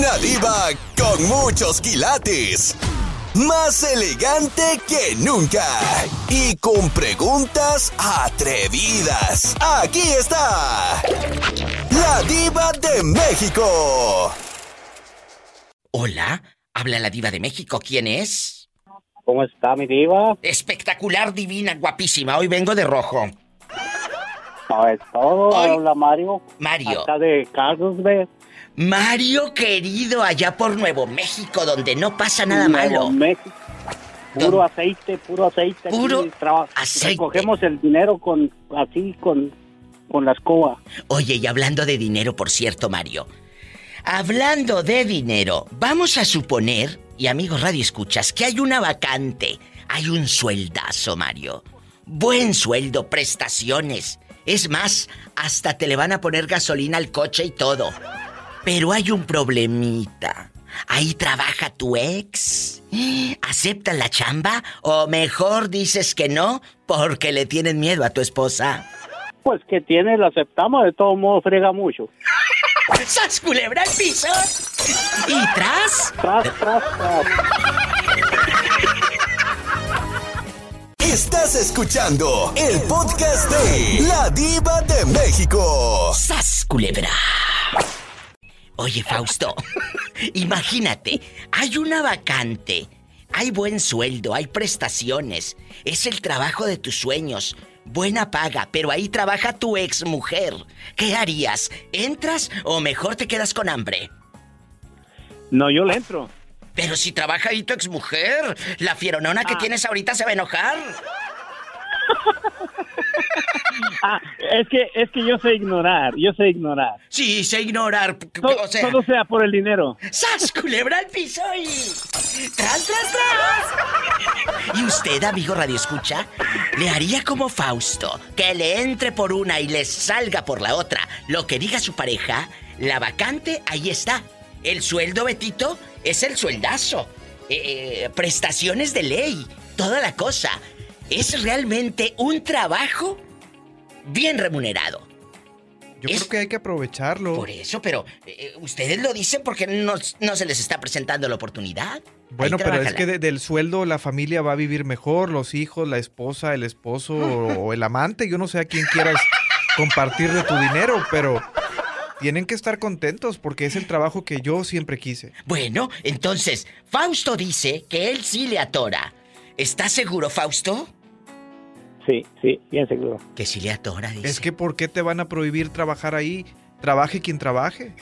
Una diva con muchos quilates. Más elegante que nunca. Y con preguntas atrevidas. Aquí está. La diva de México. Hola, habla la diva de México. ¿Quién es? ¿Cómo está mi diva? Espectacular, divina, guapísima. Hoy vengo de rojo. No es todo, habla Mario. Mario. Acá de Carlsbad. Mario querido, allá por Nuevo México, donde no pasa nada Nuevo malo. México. Puro aceite, puro aceite. Puro aceite. Recogemos el dinero con así con con la escoba. Oye, y hablando de dinero, por cierto, Mario. Hablando de dinero, vamos a suponer, y amigos Radio Escuchas, que hay una vacante. Hay un sueldazo, Mario. Buen sueldo, prestaciones. Es más, hasta te le van a poner gasolina al coche y todo. Pero hay un problemita. Ahí trabaja tu ex. ¿Aceptas la chamba? O mejor dices que no porque le tienen miedo a tu esposa. Pues que tiene, lo aceptamos, de todo modo frega mucho. ¡Sas culebra al piso! ¿Y tras? Tras, tras, tras. Estás escuchando el podcast de La Diva de México. ¡Sas culebra! Oye, Fausto, imagínate, hay una vacante, hay buen sueldo, hay prestaciones, es el trabajo de tus sueños, buena paga, pero ahí trabaja tu ex mujer. ¿Qué harías? ¿Entras o mejor te quedas con hambre? No, yo le entro. Pero si trabaja ahí tu ex mujer, la fieronona que tienes ahorita se va a enojar. Ah, es que es que yo sé ignorar, yo sé ignorar. Sí, sé ignorar, o sea... todo sea por el dinero. ¡Sas, culebra al piso y... ¡Tras, tras, tras! ¿Y usted, amigo Radio Escucha, le haría como Fausto, que le entre por una y le salga por la otra? Lo que diga su pareja, la vacante, ahí está. El sueldo, Betito, es el sueldazo. Eh, eh, prestaciones de ley, toda la cosa. Es realmente un trabajo bien remunerado. Yo Es- creo que hay que aprovecharlo. Por eso, pero eh, ustedes lo dicen porque no, no se les está presentando la oportunidad. Bueno, pero es que de- del sueldo la familia va a vivir mejor, los hijos, la esposa, el esposo o el amante. Yo no sé a quién quieras compartirle tu dinero, pero tienen que estar contentos porque es el trabajo que yo siempre quise. Bueno, entonces, Fausto dice que él sí le atora. ¿Estás seguro, Fausto? Sí, sí, bien seguro. Que sí le atora, dice. Es que ¿por qué te van a prohibir trabajar ahí? Trabaje quien trabaje.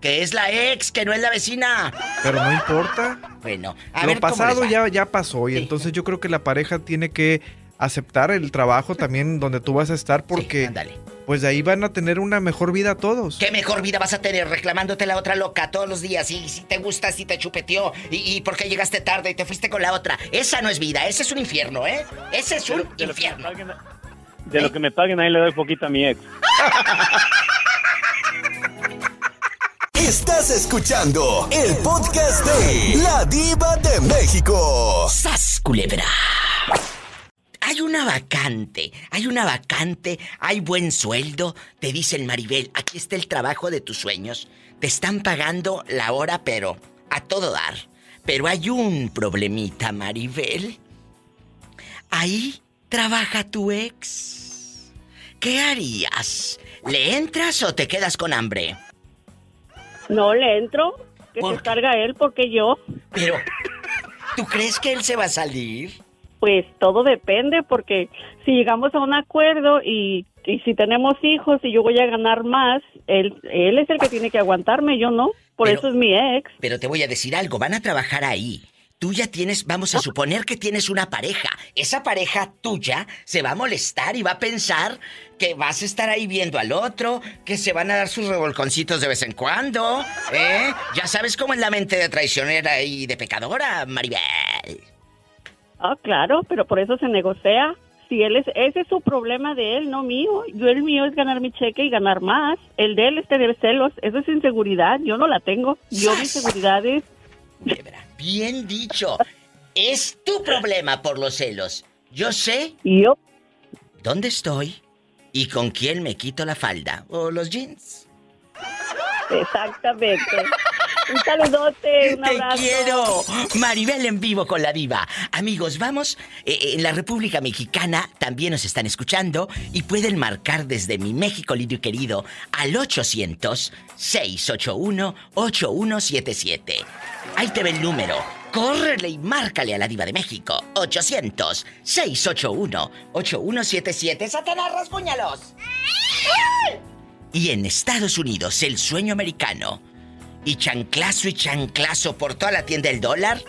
Que es la ex, que no es la vecina. Pero no importa. Bueno, a Lo ver cómo pasado les va. ya, ya pasó y Sí. entonces yo creo que la pareja tiene que aceptar el trabajo también donde tú vas a estar porque ándale. pues de ahí van a tener una mejor vida todos. ¿Qué mejor vida vas a tener reclamándote la otra loca todos los días? Y si te gusta, si te chupeteó, y, y por qué llegaste tarde y te fuiste con la otra. Esa no es vida, ese es un infierno, ¿eh? Ese es un De lo infierno. paguen, de lo que me paguen ahí le doy poquito a mi ex. Estás escuchando el podcast de La Diva de México. ¡Sas, culebra! Hay una vacante, hay una vacante, hay buen sueldo. Te dice el Maribel, aquí está el trabajo de tus sueños. Te están pagando la hora, pero a todo dar. Pero hay un problemita, Maribel. Ahí trabaja tu ex. ¿Qué harías? ¿Le entras o te quedas con hambre? No le entro, que ¿Por se carga él porque yo, Pero, ¿tú crees que él se va a salir? Pues todo depende porque si llegamos a un acuerdo y, y si tenemos hijos y yo voy a ganar más, él, él es el que tiene que aguantarme, yo no. Por Pero- eso es mi ex. Pero te voy a decir algo, van a trabajar ahí. Tú ya tienes, vamos a suponer que tienes una pareja. Esa pareja tuya se va a molestar y va a pensar que vas a estar ahí viendo al otro, que se van a dar sus revolconcitos de vez en cuando, ¿eh? Ya sabes cómo es la mente de traicionera y de pecadora, Maribel. Ah, claro, pero por eso se negocia. Si él es, ese es su problema de él, no mío. Yo el mío es ganar mi cheque y ganar más. El de él es tener celos. Eso es inseguridad. Yo no la tengo. Yo mi ¡Sas! seguridad es Culebra, Bien dicho. Es tu problema por los celos. Yo sé yo. dónde estoy y con quién me quito la falda o los jeans. Exactamente. Un saludote, un Te abrazo. quiero. Maribel en vivo con la diva. Amigos, vamos. eh, eh, en la República Mexicana también nos están escuchando y pueden marcar desde mi México lindo y querido al 800-681-8177. Ahí te ve el número. Córrele y márcale a la diva de México. 800-681-8177. ¡Satanás, rasguñalos! Y en Estados Unidos, el sueño americano y chanclazo y chanclazo por toda la tienda del dólar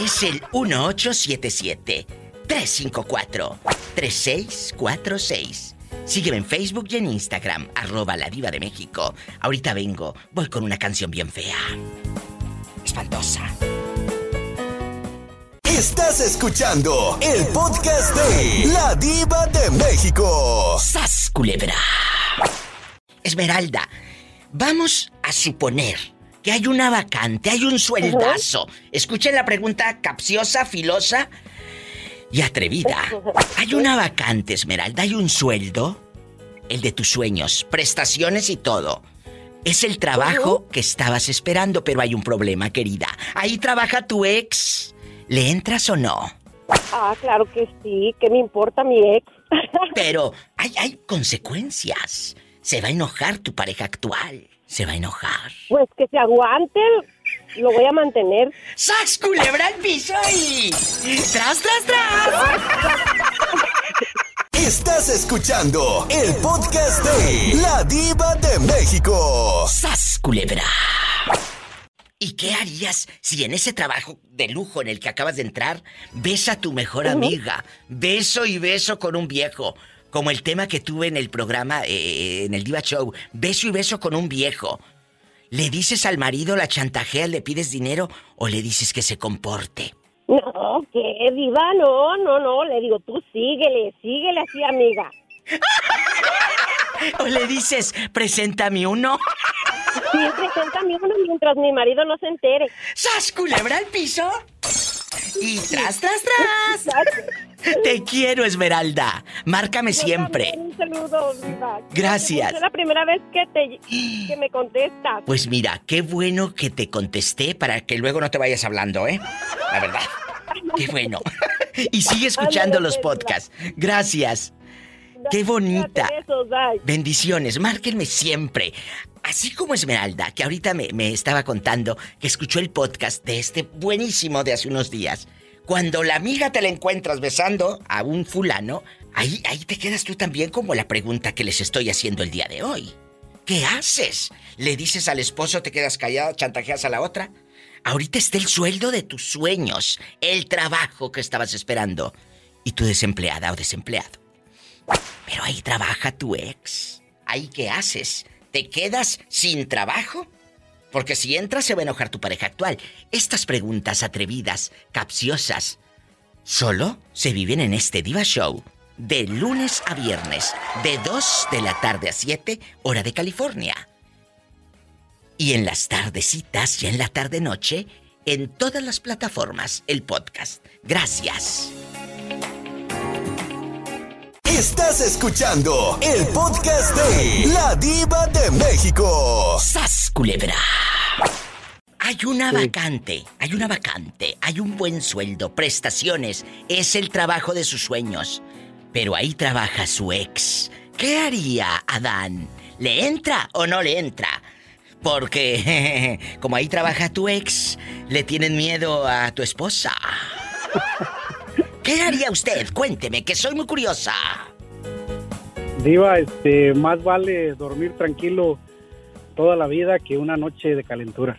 es el 1877-354-3646. Sígueme en Facebook y en Instagram, arroba la diva de México. Ahorita vengo, voy con una canción bien fea. Espantosa. Estás escuchando el podcast de La Diva de México. ¡Sas, culebra! Esmeralda, vamos a suponer que hay una vacante, hay un sueldazo. Escuchen la pregunta capciosa, filosa y atrevida. Hay una vacante, Esmeralda, hay un sueldo, el de tus sueños, prestaciones y todo. Es el trabajo que estabas esperando, pero hay un problema, querida. Ahí trabaja tu ex. ¿Le entras o no? Ah, claro que sí. ¿Qué me importa mi ex? Pero hay, hay consecuencias. Se va a enojar tu pareja actual. Se va a enojar. Pues que se aguante. Lo voy a mantener. ¡Sax, culebra al piso y... ¡Tras, tras, tras! Estás escuchando el podcast de La Diva de México. ¡Sas, culebra! ¿Y qué harías si en ese trabajo de lujo en el que acabas de entrar ves a tu mejor amiga, beso y beso con un viejo? Como el tema que tuve en el programa, eh, en el Diva Show, beso y beso con un viejo. ¿Le dices al marido, la chantajeas, le pides dinero o le dices que se comporte? No, ¿qué, diva? No, no, no. Le digo, tú síguele, síguele así, amiga. ¿O le dices, preséntame uno? Sí, preséntame uno mientras mi marido no se entere. ¡Sas, culebra al piso! Y tras, tras, tras. Te quiero, Esmeralda. Márcame Yo siempre. Un saludo, diva. Gracias. Es la primera vez que te que me contestas. Pues mira, qué bueno que te contesté para que luego no te vayas hablando, ¿eh? La verdad. Qué bueno. Y sigue escuchando los podcasts. Gracias. Qué bonita. Bendiciones, márquenme siempre. Así como Esmeralda, que ahorita me, me estaba contando que escuchó el podcast de este buenísimo de hace unos días. Cuando la amiga te la encuentras besando a un fulano, ahí, ahí te quedas tú también como la pregunta que les estoy haciendo el día de hoy. ¿Qué haces? ¿Le dices al esposo, te quedas callado, chantajeas a la otra? Ahorita está el sueldo de tus sueños, el trabajo que estabas esperando. Y tu desempleada o desempleado. Pero ahí trabaja tu ex. ¿Ahí qué haces? ¿Te quedas sin trabajo? Porque si entras se va a enojar tu pareja actual. Estas preguntas atrevidas, capciosas, solo se viven en este Diva Show. De lunes a viernes, de 2 de la tarde a 7, hora de California. Y en las tardecitas y en la tarde-noche, en todas las plataformas, el podcast. Gracias. Estás escuchando el podcast de La Diva de México. ¡Sas, culebra! Hay una vacante, hay una vacante, hay un buen sueldo, prestaciones, es el trabajo de sus sueños. Pero ahí trabaja su ex. ¿Qué haría Adán? ¿Le entra o no le entra? Porque como ahí trabaja tu ex, le tienen miedo a tu esposa. ¿Qué haría usted? Cuénteme, que soy muy curiosa. Diva, este, más vale dormir tranquilo toda la vida que una noche de calentura.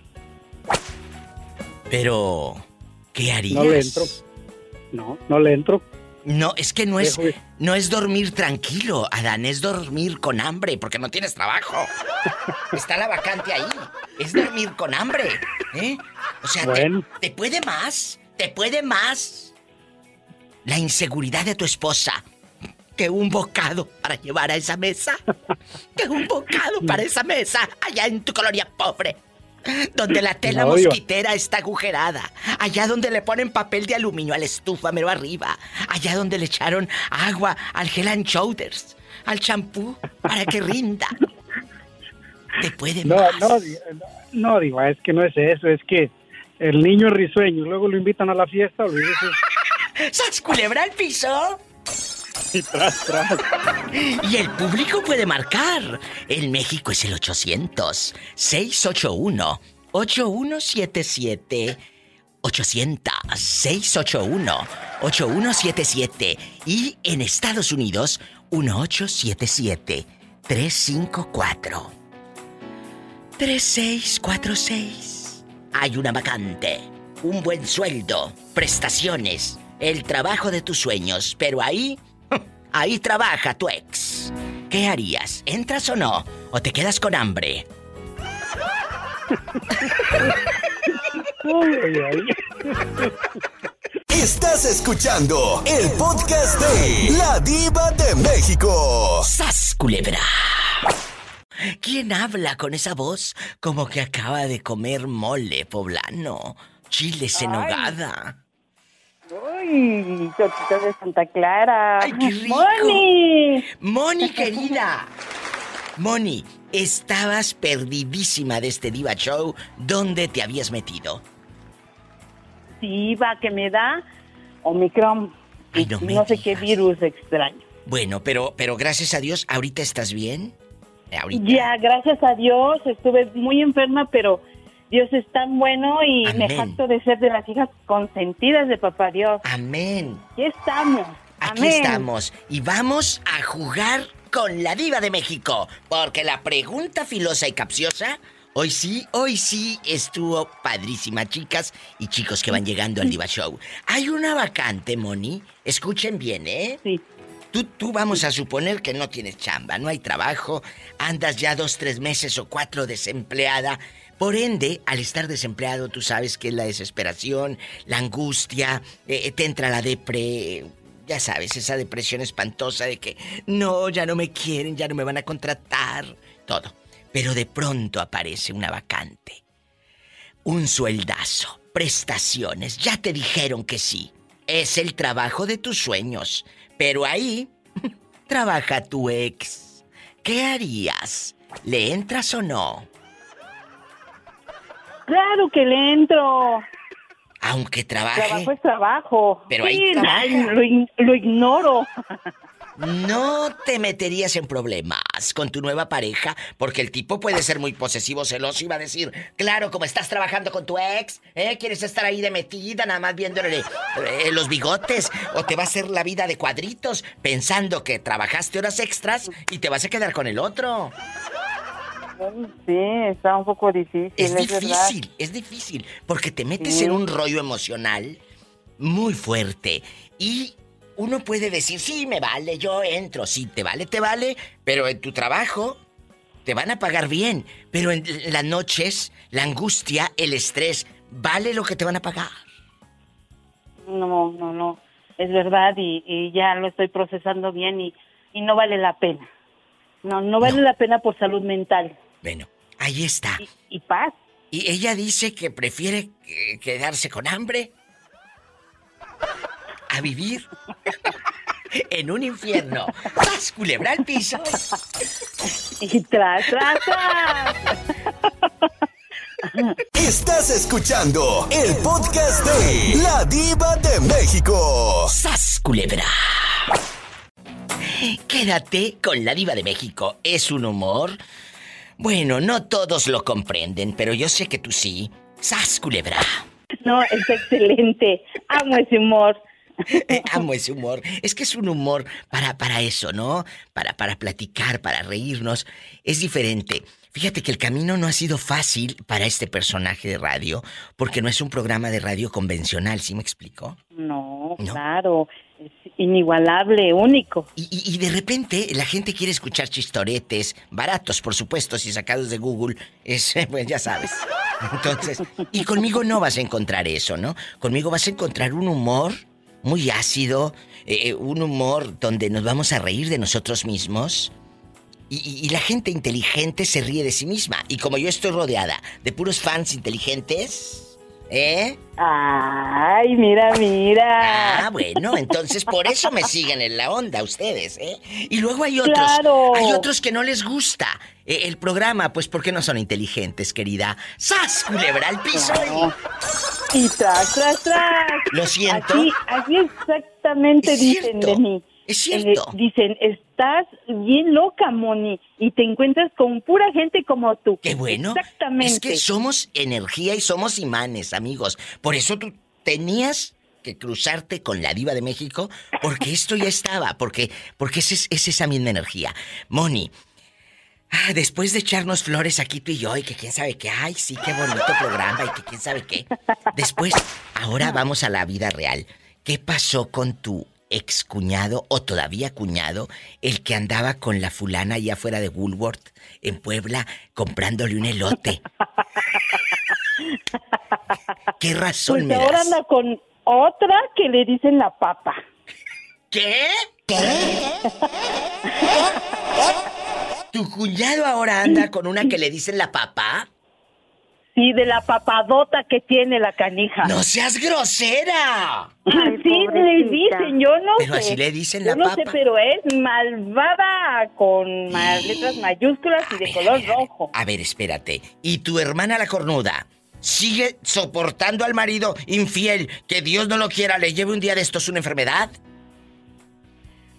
Pero, ¿qué harías? No le entro. No, no le entro. No, es que no es, no es dormir tranquilo, Adán, es dormir con hambre, porque no tienes trabajo. Está la vacante ahí. Es dormir con hambre. ¿eh? O sea, te- Bueno. te, puede más, te puede más. La inseguridad de tu esposa. Que un bocado para llevar a esa mesa. Que un bocado para esa mesa allá en tu colonia pobre. Donde la tela No, mosquitera está agujerada. Allá donde le ponen papel de aluminio a la estufa mero arriba. Allá donde le echaron agua al Hell and Shoulders. Al champú para que rinda. te puede No, más. no, no, no, diva, es que no es eso, es que el niño risueño, luego lo invitan a la fiesta, olvídese, ¡Sas culebra al piso! y tras, tras. Y el público puede marcar. En México es el 800-681-8177. 800-681-8177. Y en Estados Unidos, 1877-354. 3646. Hay una vacante, un buen sueldo, prestaciones, el trabajo de tus sueños, pero ahí, ahí trabaja tu ex. ¿Qué harías? ¿Entras o no? ¿O te quedas con hambre? Estás escuchando el podcast de La Diva de México. ¡Sas, culebra! ¿Quién habla con esa voz como que acaba de comer mole poblano? Chiles en hogada. Uy, tortitas de Santa Clara. ¡Ay, qué rico! ¡Moni! Moni, querida. Moni, estabas perdidísima de este Diva Show. ¿Dónde te habías metido? Sí, va, que me da Omicron. Ay, no Y me sé qué virus extraño. Bueno, pero, pero gracias a Dios, ¿ahorita estás bien? Ahorita. Ya, gracias a Dios, estuve muy enferma, pero Dios es tan bueno y me jacto de ser de las hijas consentidas de Papá Dios. Amén. Aquí estamos. Aquí Amén. estamos y vamos a jugar con la diva de México, porque la pregunta filosa y capciosa, hoy sí, hoy sí estuvo padrísima, chicas y chicos que van llegando al Diva Show. Hay una vacante, Moni, escuchen bien, ¿eh? Sí. Tú, tú vamos a suponer que no tienes chamba, no hay trabajo, andas ya dos, tres meses o cuatro desempleada. Por ende, al estar desempleado, tú sabes que es la desesperación, la angustia, eh, te entra la depre, ya sabes, esa depresión espantosa de que no, ya no me quieren, ya no me van a contratar, todo. Pero de pronto aparece una vacante, un sueldazo, prestaciones, ya te dijeron que sí. Es el trabajo de tus sueños. Pero ahí trabaja tu ex. ¿Qué harías? ¿Le entras o no? Claro que le entro. Aunque trabaje. Trabajo es trabajo. Pero ahí Sí, lo ignoro. No te meterías en problemas con tu nueva pareja, porque el tipo puede ser muy posesivo, celoso y va a decir, claro, como estás trabajando con tu ex, ¿eh? ¿Quieres estar ahí de metida, nada más viéndole eh, los bigotes? ¿O te va a hacer la vida de cuadritos, pensando que trabajaste horas extras y te vas a quedar con el otro? Sí, está un poco difícil, Es es, verdad. difícil, es difícil, porque te metes Sí. en un rollo emocional muy fuerte y uno puede decir, sí, me vale, yo entro, sí, te vale, te vale, pero en tu trabajo te van a pagar bien, pero en las noches, la angustia, el estrés, ¿vale lo que te van a pagar? No, no, no. Es verdad y, y ya lo estoy procesando bien y, y no vale la pena. No, no vale No. la pena por salud mental Bueno, ahí está. y, y paz. Y ella dice que prefiere quedarse con hambre a vivir en un infierno. ¡Vas, culebra al piso! Y tras, tras, tras. Estás escuchando el podcast de La Diva de México. ¡Sas, culebra! Quédate con la diva de México. Es un humor. Bueno, no todos lo comprenden, pero yo sé que tú sí. ¡Sas, culebra! No, es excelente. Amo ese humor. Amo ese humor. Es que es un humor para, para eso, ¿no? Para, para platicar, para reírnos. Es diferente. Fíjate que el camino no ha sido fácil para este personaje de radio, porque no es un programa de radio convencional, ¿sí me explico? No, No. claro. Inigualable, único. Y, de repente la gente quiere escuchar chistoretes, baratos, por supuesto, si sacados de Google, es, pues ya sabes. Entonces, y conmigo no vas a encontrar eso, ¿no? Conmigo vas a encontrar un humor muy ácido, eh, eh, un humor donde nos vamos a reír de nosotros mismos. Y- y la gente inteligente se ríe de sí misma. Y como yo estoy rodeada de puros fans inteligentes, ¿Eh? Ay, mira, mira. Ah, bueno, entonces por eso me siguen en la onda ustedes, ¿eh? Y luego hay otros, Claro. hay otros que no les gusta eh, el programa, pues porque no son inteligentes, querida. ¡Sas! Culebra al piso y... Y tras, tras, tras. Lo siento. Así, así exactamente dicen cierto, de mí. Es cierto. Eh, dicen, estás bien loca, Moni, y te encuentras con pura gente como tú. Qué bueno. Exactamente. Es que somos energía y somos imanes, amigos. Por eso tú tenías que cruzarte con la diva de México, porque esto ya estaba, porque, porque es, es esa misma energía. Moni, ah, después de echarnos flores aquí tú y yo, y que quién sabe qué, ay, sí, qué bonito programa, y que quién sabe qué. Después, ahora vamos a la vida real. ¿Qué pasó con tu ex cuñado o todavía cuñado, el que andaba con la fulana allá afuera de Woolworth, en Puebla, comprándole un elote? ¿Qué razón Pues me ahora das? anda con otra que le dicen la papa. ¿Qué? ¿Tu cuñado ahora anda con una que le dicen la papá? Sí, de la papadota que tiene la canija. ¡No seas grosera! Ay, sí, le dicen, yo no Pero sé. así le dicen Yo la no sé, pero es malvada con letras mayúsculas y de ver, color a ver. rojo. A ver, espérate. ¿Y tu hermana la cornuda? ¿Sigue soportando al marido infiel que Dios no lo quiera, le lleve un día de estos una enfermedad?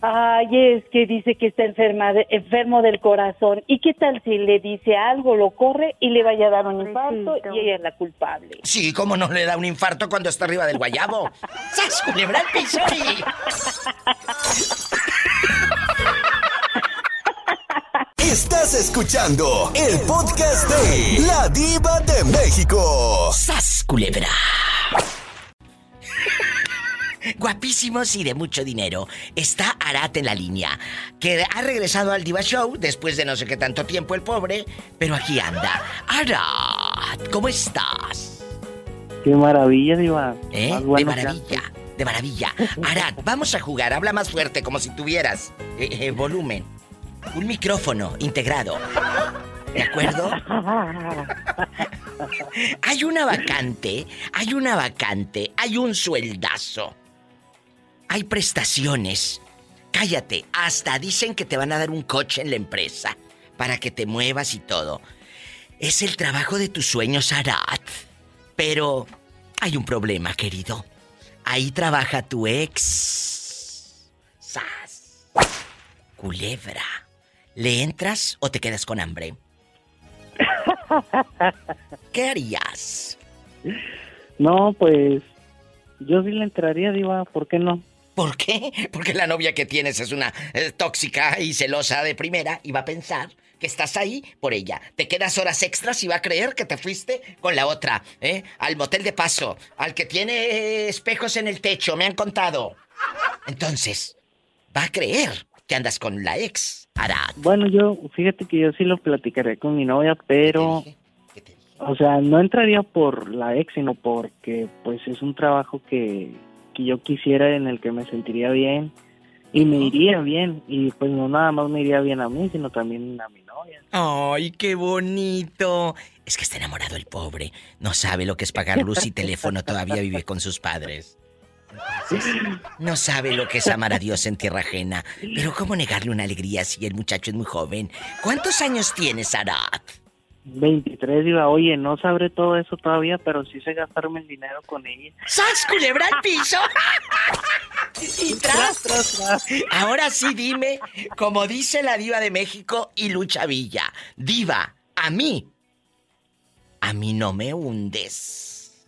Ay, es que dice que está enferma de- enfermo del corazón. ¿Y qué tal si le dice algo, lo corre y le vaya a dar un infarto y ella es la culpable? Sí, ¿cómo no le da un infarto cuando está arriba del guayabo? ¡Sas, culebra al piso Estás escuchando el podcast de La Diva de México. ¡Sas, culebra! Guapísimos y de mucho dinero. Está Arat en la línea, que ha regresado al Diva Show después de no sé qué tanto tiempo el pobre, pero aquí anda. Arat, ¿cómo estás? Qué maravilla, Diva. ¿Eh? De maravilla, de maravilla. Arat, vamos a jugar, habla más fuerte, como si tuvieras eh, eh, volumen. Un micrófono integrado. ¿De acuerdo? Hay una vacante, hay una vacante, hay un sueldazo. Hay prestaciones. Cállate, hasta dicen que te van a dar un coche en la empresa para que te muevas y todo. Es el trabajo de tus sueños, Arat. Pero hay un problema, querido. Ahí trabaja tu ex. Sas. Culebra. ¿Le entras o te quedas con hambre? ¿Qué harías? No, pues yo sí le entraría, Diva, ¿por qué no? ¿Por qué? Porque la novia que tienes es una eh, tóxica y celosa de primera y va a pensar que estás ahí por ella. Te quedas horas extras y va a creer que te fuiste con la otra, ¿eh? Al motel de paso, al que tiene espejos en el techo, me han contado. Entonces, va a creer que andas con la ex, Arat. Bueno, yo, fíjate que yo sí lo platicaré con mi novia, pero, ¿Qué te dije? ¿Qué te dije? o sea, no entraría por la ex, sino porque, pues, es un trabajo que, que yo quisiera, en el que me sentiría bien y me iría bien. Y pues no nada más me iría bien a mí, sino también a mi novia. ¡Ay, qué bonito! Es que está enamorado el pobre. No sabe lo que es pagar luz y teléfono, todavía vive con sus padres. Entonces, no sabe lo que es amar a Dios en tierra ajena. Pero ¿cómo negarle una alegría si el muchacho es muy joven? ¿Cuántos años tienes, Arat? 23, iba, oye, no sabré todo eso todavía, pero sí sé gastarme el dinero con ella. ¡Sas, culebra al piso! y tras, Ahora sí dime, como dice la diva de México y Lucha Villa. Diva, a mí, a mí no me hundes.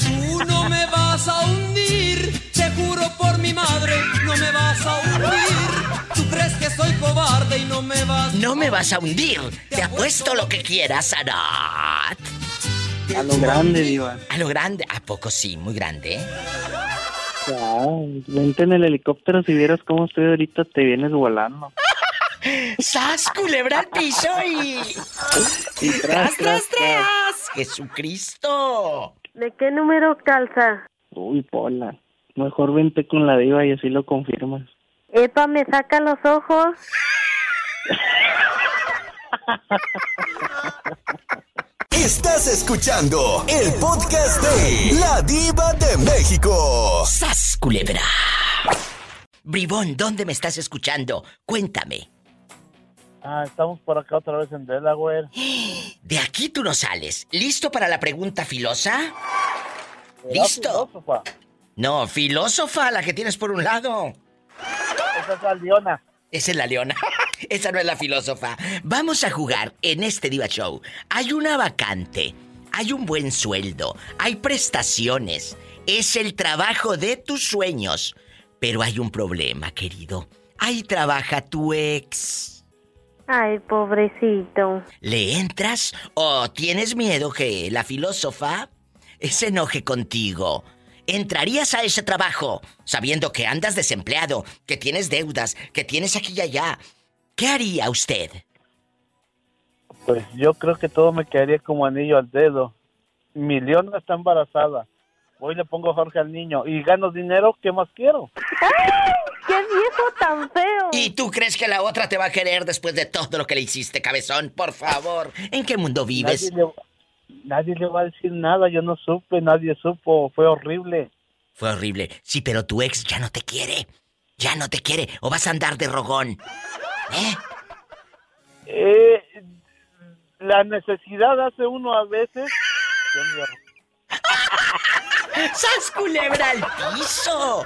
Tú no me vas a hundir, te juro por mi madre, no me vas a hundir. Tú crees que soy cobarde y no me vas No me vas a hundir. Te apuesto lo que quieras, Arat. A lo grande, diva. A lo grande. ¿A poco sí? Muy grande, ¿eh? Ah, vente en el helicóptero si vieras cómo estoy ahorita, te vienes volando. ¡Sas, culebra al piso y... Y ¡Tras, tras, tras! ¡Jesucristo! ¿De qué número calza? Uy, Pola. Mejor vente con la diva y así lo confirmas. Epa, me saca los ojos. Estás escuchando el podcast de La Diva de México. ¡Sas, culebra! Bribón, ¿dónde me estás escuchando? Cuéntame. Ah, estamos por acá otra vez en Delaware. De aquí tú no sales. ¿Listo para la pregunta filosa? ¿Será ¿Listo? filósofa? No, filósofa, la que tienes por un lado. Esa es la leona. Esa es la leona. Esa no es la filósofa. Vamos a jugar en este Diva Show. Hay una vacante. Hay un buen sueldo. Hay prestaciones. Es el trabajo de tus sueños. Pero hay un problema, querido. Ahí trabaja tu ex. Ay, pobrecito. ¿Le entras o tienes miedo que la filósofa se enoje contigo? ¿Entrarías a ese trabajo sabiendo que andas desempleado, que tienes deudas, que tienes aquí y allá? ¿Qué haría usted? Pues yo creo que todo me quedaría como anillo al dedo. Mi leona está embarazada. Voy y le pongo Jorge al niño y gano dinero. ¿Qué más quiero? ¡Ay! ¡Qué viejo tan feo! ¿Y tú crees que la otra te va a querer después de todo lo que le hiciste, cabezón? Por favor, ¿en qué mundo vives? Nadie le, nadie le va a decir nada. Yo no supe, nadie supo. Fue horrible. Fue horrible. Sí, pero tu ex ya no te quiere. Ya no te quiere. O vas a andar de rogón. ¿Eh? Eh, la necesidad hace uno a veces. ¡Sas culebra al piso!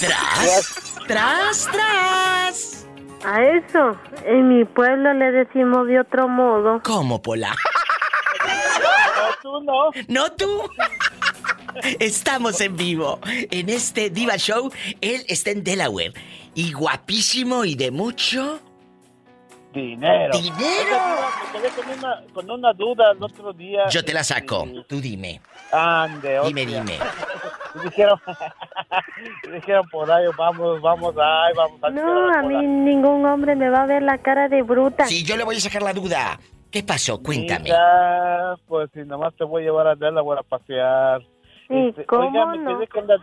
¡Tras! ¡Tras, tras! A eso, en mi pueblo le decimos de otro modo. ¿Cómo, Pola? No, tú no. ¿No tú? Estamos en vivo en este Diva Show. Él está en Delaware. Y guapísimo y de mucho. Dinero. ¡Dinero! Me quedé con una, con una duda el otro día. Yo te la saco. Y- Tú dime. Ande, Dime, hostia. dime. Y dijeron, y dijeron por ahí, vamos, vamos, ay, vamos a No, a mí ningún hombre me va a ver la cara de bruta. Sí, yo le voy a sacar la duda. ¿Qué pasó? Cuéntame. Mira, pues si nomás te voy a llevar a Delaware a pasear. ¿Y Este, cómo oiga, me no? quedé con la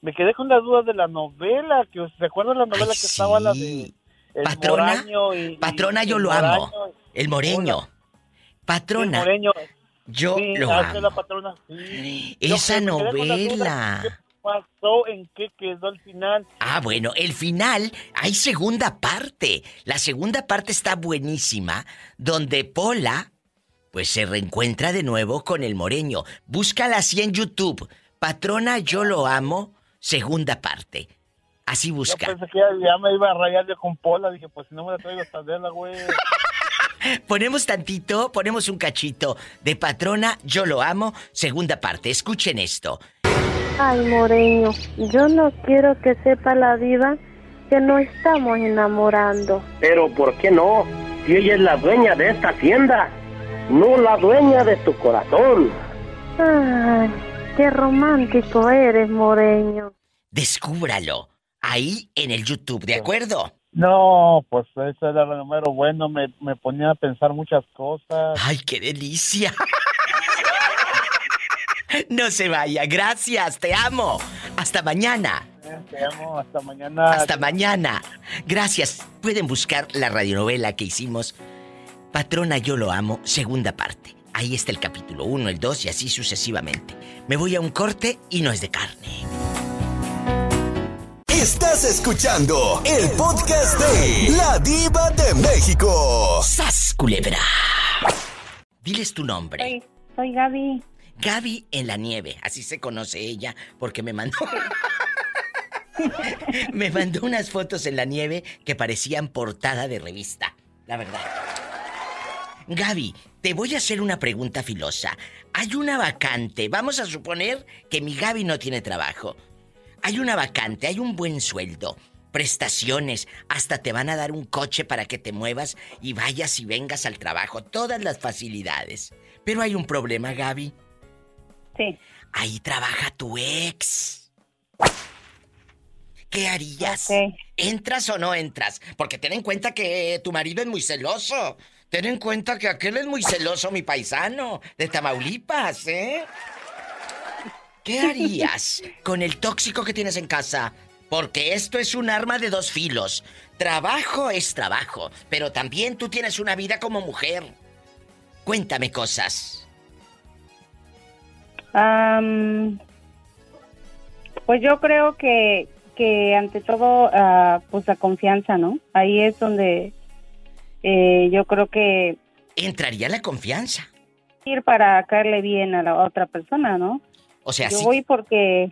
me quedé con la duda de la novela, que ¿se acuerdan la novela Ay, que estaba la de sí. el Patrona, y- y- Patrona, yo el lo amo. El moreño. El Patrona, Moreño. yo Sí, lo ah, que la amo. patrona, sí. Esa novela. ¿Qué pasó? ¿En qué quedó el final? Ah, bueno, el final, hay segunda parte. La segunda parte está buenísima, donde Pola, pues se reencuentra de nuevo con el moreño. Búscala así en YouTube. Patrona, yo lo amo, segunda parte. Así Yo busca. pensé que ya, me iba a rayar yo con Pola. Dije, pues si no me la traigo hasta Delaware. Ponemos tantito, ponemos un cachito de Patrona, yo lo amo, segunda parte. Escuchen esto. Ay, Moreño, yo no quiero que sepa la diva que no estamos enamorando. Pero ¿por qué no? Si ella es la dueña de esta hacienda, no la dueña de tu corazón. Ay, qué romántico eres, Moreño. Descúbralo. Ahí en el YouTube, ¿de acuerdo? No, pues ese era el número bueno. Me, me ponía a pensar muchas cosas. ¡Ay, qué delicia! No se vaya, gracias, te amo. Hasta mañana. Te amo, hasta mañana. Hasta mañana. Gracias. Pueden buscar la radionovela que hicimos. Patrona, yo lo amo, segunda parte. Ahí está el capítulo 1, el 2 y así sucesivamente. Me voy a un corte y no es de carne. Estás escuchando el podcast de La Diva de México. ¡Sas, culebra! Diles tu nombre. Soy, soy Gaby. Gaby en la nieve, así se conoce ella, porque me mandó. me mandó unas fotos en la nieve que parecían portada de revista, la verdad. Gaby, te voy a hacer una pregunta filosa. Hay una vacante, vamos a suponer que mi Gaby no tiene trabajo. Hay una vacante, hay un buen sueldo, prestaciones, hasta te van a dar un coche para que te muevas y vayas y vengas al trabajo, todas las facilidades. Pero hay un problema, Gaby. Sí. Ahí trabaja tu ex. ¿Qué harías? ¿Entras o no entras? Porque ten en cuenta que tu marido es muy celoso. Ten en cuenta que aquel es muy celoso, mi paisano, de Tamaulipas, ¿eh? ¿Qué harías con el tóxico que tienes en casa? Porque esto es un arma de dos filos. Trabajo es trabajo, pero también tú tienes una vida como mujer. Cuéntame cosas. Am, pues yo creo que, que ante todo, ah, pues la confianza, ¿no? Ahí es donde eh, yo creo que Entraría la confianza. ir para caerle bien a la otra persona, ¿no? O sea, yo sí, voy porque...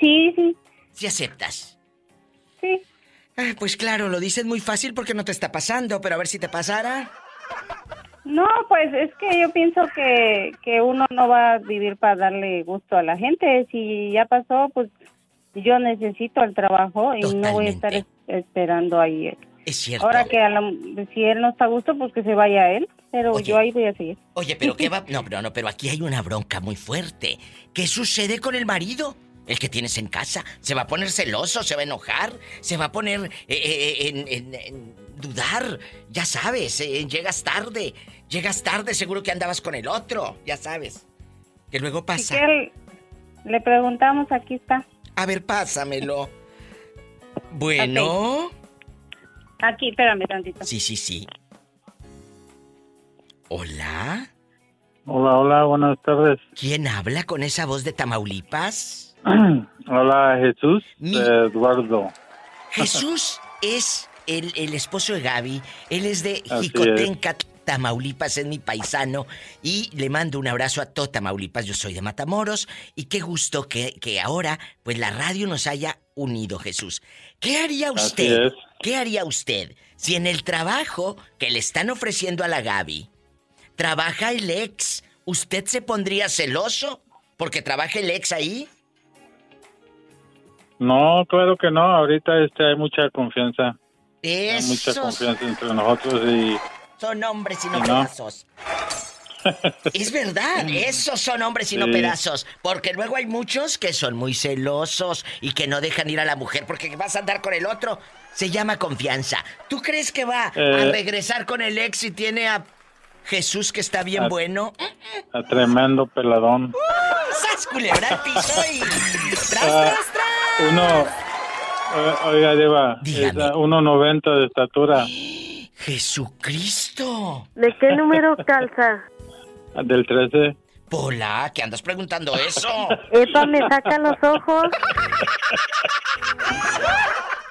Sí, sí, sí aceptas. sí. Ah, pues claro, lo dices muy fácil porque no te está pasando, pero a ver si te pasara. No, pues es que yo pienso que, que uno no va a vivir para darle gusto a la gente. Si ya pasó, pues yo necesito el trabajo y no voy a estar es- esperando ahí. Es cierto. Ahora que a lo- si él no está a gusto, pues que se vaya él. Pero yo ahí voy a seguir. Oye, pero qué va. No, no, no, pero aquí hay una bronca muy fuerte. ¿Qué sucede con el marido? El que tienes en casa. ¿Se va a poner celoso? ¿Se va a enojar? ¿Se va a poner eh, eh, en, en- en dudar? Ya sabes, eh, llegas tarde. Llegas tarde, seguro que andabas con el otro. Ya sabes. Que luego pasa. quiere, le preguntamos, aquí está. A ver, pásamelo. Bueno. Aquí, espérame tantito. Sí, sí, sí. Hola. Hola, hola, buenas tardes. ¿Quién habla con esa voz de Tamaulipas? Hola, Jesús. Eduardo. Jesús es el, el esposo de Gaby. Él es de Jicotenca, Tamaulipas, es mi paisano. Y le mando un abrazo a todo Tamaulipas. Yo soy de Matamoros. Y qué gusto que, que ahora, pues la radio nos haya unido, Jesús. ¿Qué haría usted? ¿Qué haría usted si en el trabajo que le están ofreciendo a la Gaby trabaja el ex? ¿Usted se pondría celoso porque trabaja el ex ahí? No, claro que no. Ahorita este, hay mucha confianza. Hay mucha confianza entre nosotros y son hombres y no ¿No? pedazos. Es verdad, esos son hombres y no pedazos. Porque luego hay muchos que son muy celosos y que no dejan ir a la mujer porque vas a andar con el otro. Se llama confianza. ¿Tú crees que va a Eh. regresar con el ex y tiene a Jesús que está bien A- bueno? a tremendo peladón. ¡Sas culebra al piso y... ¡Tras, Ah, tras, tras! Uno, oiga, Diva, es a 1.90 de estatura, ¡Jesucristo! ¿De qué número calza? del 13. Pola, ¿qué andas preguntando eso? Epa, me saca los ojos.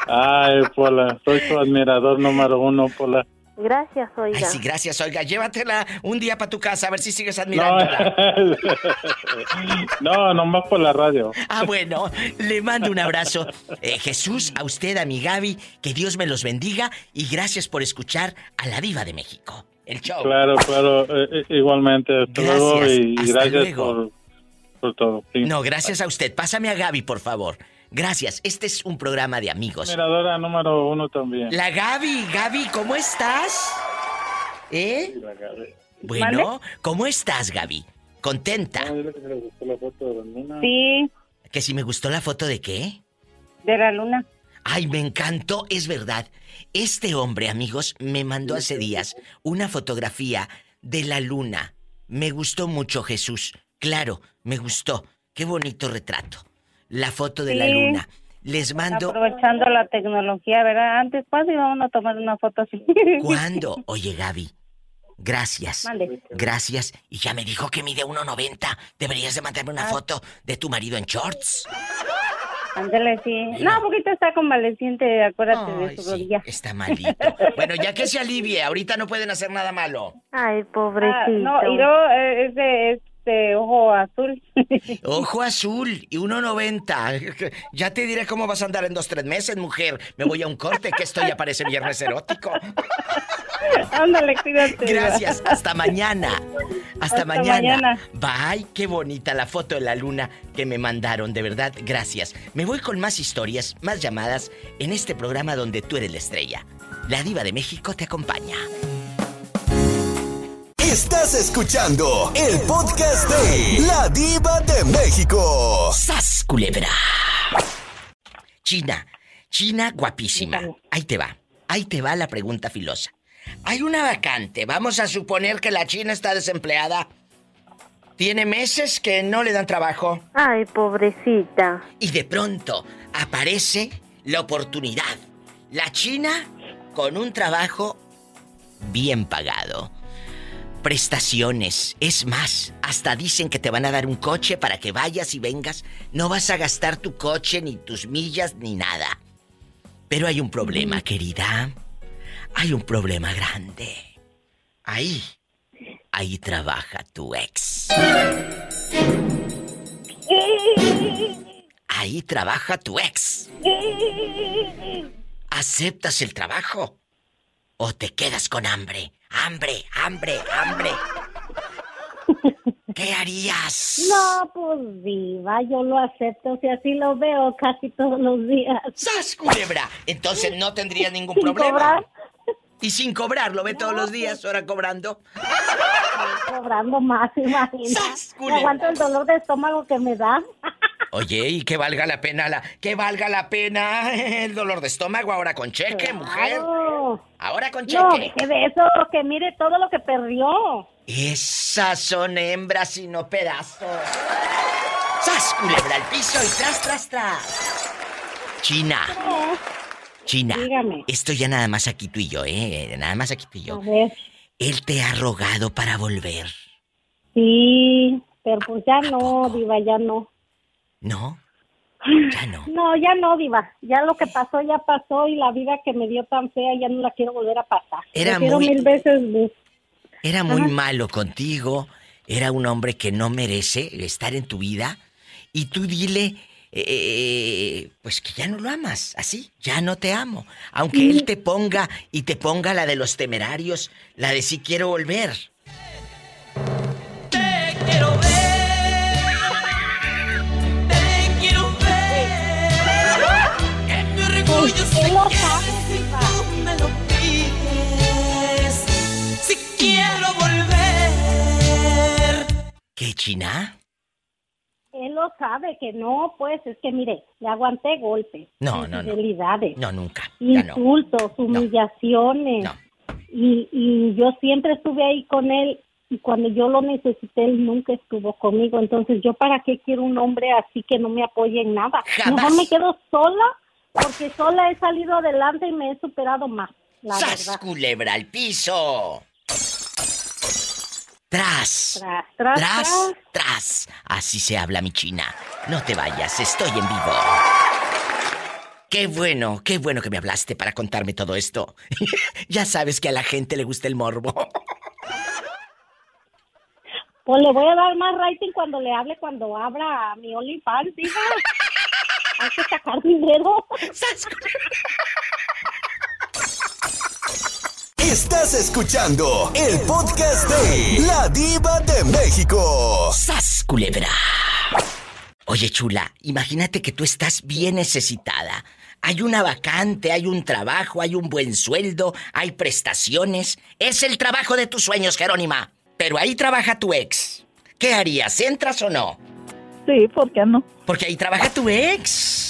Ay, Pola, soy su admirador número uno, Pola. Gracias, oiga. Ay, sí, gracias, oiga. Llévatela un día para tu casa a ver si sigues No, admirándola. no, nomás por la radio. Ah, bueno, le mando un abrazo. Eh, Jesús, a usted, a mi Gaby, que Dios me los bendiga y gracias por escuchar a la Diva de México. El show. Claro, claro, eh, eh, igualmente. Hasta Gracias, luego y hasta gracias luego. por, por todo. sí. No, gracias a usted. Pásame a Gaby, por favor. Gracias. Este es un programa de amigos. Admiradora número uno también. La Gaby, Gaby, ¿cómo estás? ¿Eh? Bueno, ¿cómo estás, Gaby? ¿Contenta? Sí, ¿Que si me gustó la foto de qué? de la luna. Ay, me encantó, es verdad. Este hombre, amigos, me mandó hace días una fotografía de la luna. Me gustó mucho, Jesús. Claro, me gustó. Qué bonito retrato. La foto de la Sí. luna. Les mando... Aprovechando la tecnología, ¿verdad? Antes y vamos a tomar una foto así. ¿Cuándo? Oye, Gaby. Gracias. Mande. Gracias. Y ya me dijo que mide 1.90. Deberías de mandarme una Ah. foto de tu marido en shorts. Ándale, sí. No, poquito está convaleciente, acuérdate de su rodilla. Está malito. Bueno, ya que se alivie, ahorita no pueden hacer nada malo. Ay, Ah, pobrecito. no, y luego eh, es de este ojo azul. Ojo azul y 1.90. Ya te diré cómo vas a andar en dos, tres meses, mujer. Me voy a un corte, que esto ya parece viernes erótico. Ándale, cuídate. Gracias, hasta mañana. Hasta, Hasta mañana. mañana. Bye, qué bonita la foto de la luna que me mandaron, de verdad, gracias. Me voy con más historias, más llamadas en este programa donde tú eres la estrella. La diva de México te acompaña. Estás escuchando el podcast de La Diva de México. ¡Sas, culebra! China, China guapísima. Ahí te va, ahí te va la pregunta filosa. Hay una vacante, vamos a suponer que la China está desempleada. Tiene meses que no le dan trabajo. Ay, pobrecita. Y de pronto aparece la oportunidad. La China con un trabajo bien pagado. Prestaciones. Es más, hasta dicen que te van a dar un coche para que vayas y vengas. No vas a gastar tu coche, ni tus millas, ni nada. Pero hay un problema, querida. Hay un problema grande. Ahí. Ahí trabaja tu ex. Ahí trabaja tu ex. ¿Aceptas el trabajo? ¿O te quedas con hambre? Hambre, hambre, hambre. ¿Qué harías? No, pues viva, yo lo acepto, si así lo veo casi todos los días. ¡Sas, culebra! Entonces no tendría ningún Sin problema. cobrar. Y sin cobrar, lo ve todos los días, ahora cobrando. Cobrando más, imagina. ¡Sas, Me culebra! aguanto el dolor de estómago que me da. Oye, y que valga la pena la. Que valga la pena el dolor de estómago ahora con cheque, mujer. Ahora con No, cheque. deje de eso, que mire todo lo que perdió. Esas son hembras y no pedazos. ¡Sas, culebra al piso y tras, tras, tras! China, China. Dígame. Esto ya nada más aquí tú y yo, ¿eh? Nada más aquí tú y yo. A ver, Él te ha rogado para volver. sí, pero pues ya no, diva, ya no. ¿No? Ya no. No, ya no, diva. Ya lo que pasó, ya pasó y la vida que me dio tan fea ya no la quiero volver a pasar. Era muy- mil veces. Era muy Ajá. malo contigo. Era un hombre que no merece estar en tu vida. Y tú dile, eh, pues que ya no lo amas. Así, ya no te amo. Aunque él te ponga y te ponga la de los temerarios, la de sí quiero volver. ¿Qué, China? Él lo sabe que no, pues es que mire, le aguanté golpes, No, no, no. No, nunca. Ya no. insultos, humillaciones. No. Y, y yo siempre estuve ahí con él y cuando yo lo necesité él nunca estuvo conmigo. Entonces yo para qué quiero un hombre así que no me apoye en nada. Jamás. Mejor me quedo sola porque sola he salido adelante y me he superado más, la ¡Sas, verdad. culebra al piso! Tras. Tras, tras, Tras. Así se habla mi china. No te vayas, estoy en vivo. Qué bueno, qué bueno que me hablaste para contarme todo esto. ya sabes que a la gente le gusta el morbo. Pues le voy a dar más rating cuando le hable, cuando abra mi OnlyFans, diga. Hay que sacar dinero. Estás escuchando el podcast de La Diva de México. ¡Sas, culebra! Oye, chula, imagínate que tú estás bien necesitada. Hay una vacante, hay un trabajo, hay un buen sueldo, hay prestaciones. Es el trabajo de tus sueños, Jerónima. Pero ahí trabaja tu ex. ¿Qué harías? ¿Entras o no? Sí, ¿por qué no? Porque ahí trabaja tu ex.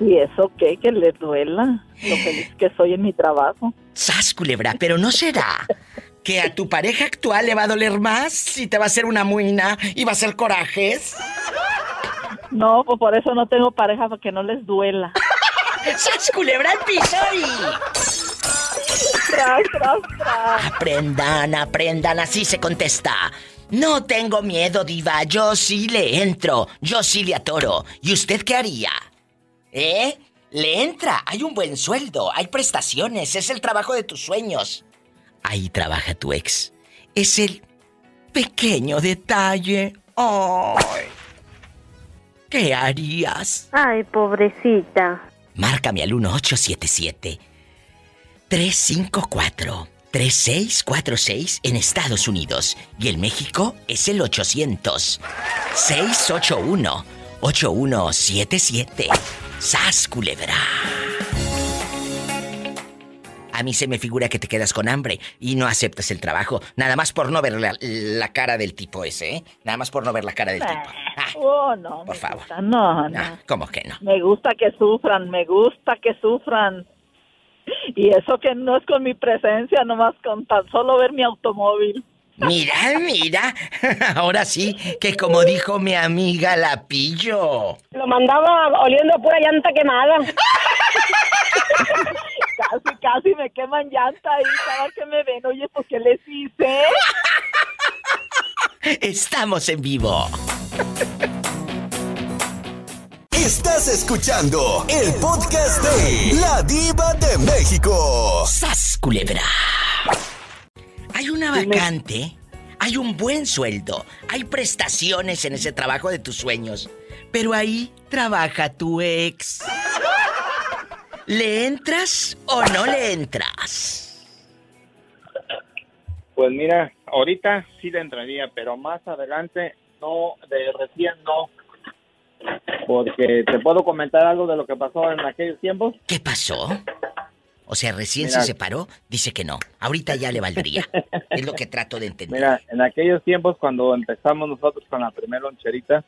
¿Y eso qué? Que le duela lo feliz que soy en mi trabajo. ¡Sas, culebra! Pero ¿no será que a tu pareja actual le va a doler más si te va a hacer una muina y va a hacer corajes? No, pues por eso no tengo pareja, para que no les duela. ¡Sas, culebra al piso y... Tras, tras, tras. Aprendan, aprendan, así se contesta. No tengo miedo, diva, yo sí le entro, yo sí le atoro. ¿Y usted qué haría? ¿Eh? Le entra, hay un buen sueldo, hay prestaciones, es el trabajo de tus sueños. Ahí trabaja tu ex. Es el pequeño detalle. ¿Qué harías? Ay, pobrecita. Márcame al 1877 354 3646 en Estados Unidos y en México es el 800 681 8177. ¡Sas culebra! A mí se me figura que te quedas con hambre y no aceptas el trabajo, nada más por no ver la, la cara del tipo ese, ¿eh? Nada más por no ver la cara del tipo. Ah, Oh, no. por favor. gusta. No, no. No, ¿cómo que no? Me gusta que sufran, me gusta que sufran. Y eso que no es con mi presencia, nomás con tan solo ver mi automóvil. Mira, mira. Ahora sí, que como dijo mi amiga la pillo. Lo mandaba oliendo a pura llanta quemada. Casi, casi me queman llanta y cada que me ven, oye, pues ¿qué les hice? Estamos en vivo. Estás escuchando el podcast de La Diva de México. ¡Sas, culebra! Hay una vacante, hay un buen sueldo, hay prestaciones en ese trabajo de tus sueños, pero ahí trabaja tu ex. ¿Le entras o no le entras? Pues mira, ahorita sí le entraría, pero más adelante no, de recién no. Porque te puedo comentar algo de lo que pasó en aquellos tiempos. ¿Qué pasó? O sea, recién Mira. se separó, dice que no. Ahorita ya le valdría. es lo que trato de entender. Mira, en aquellos tiempos cuando empezamos nosotros con la primera loncherita,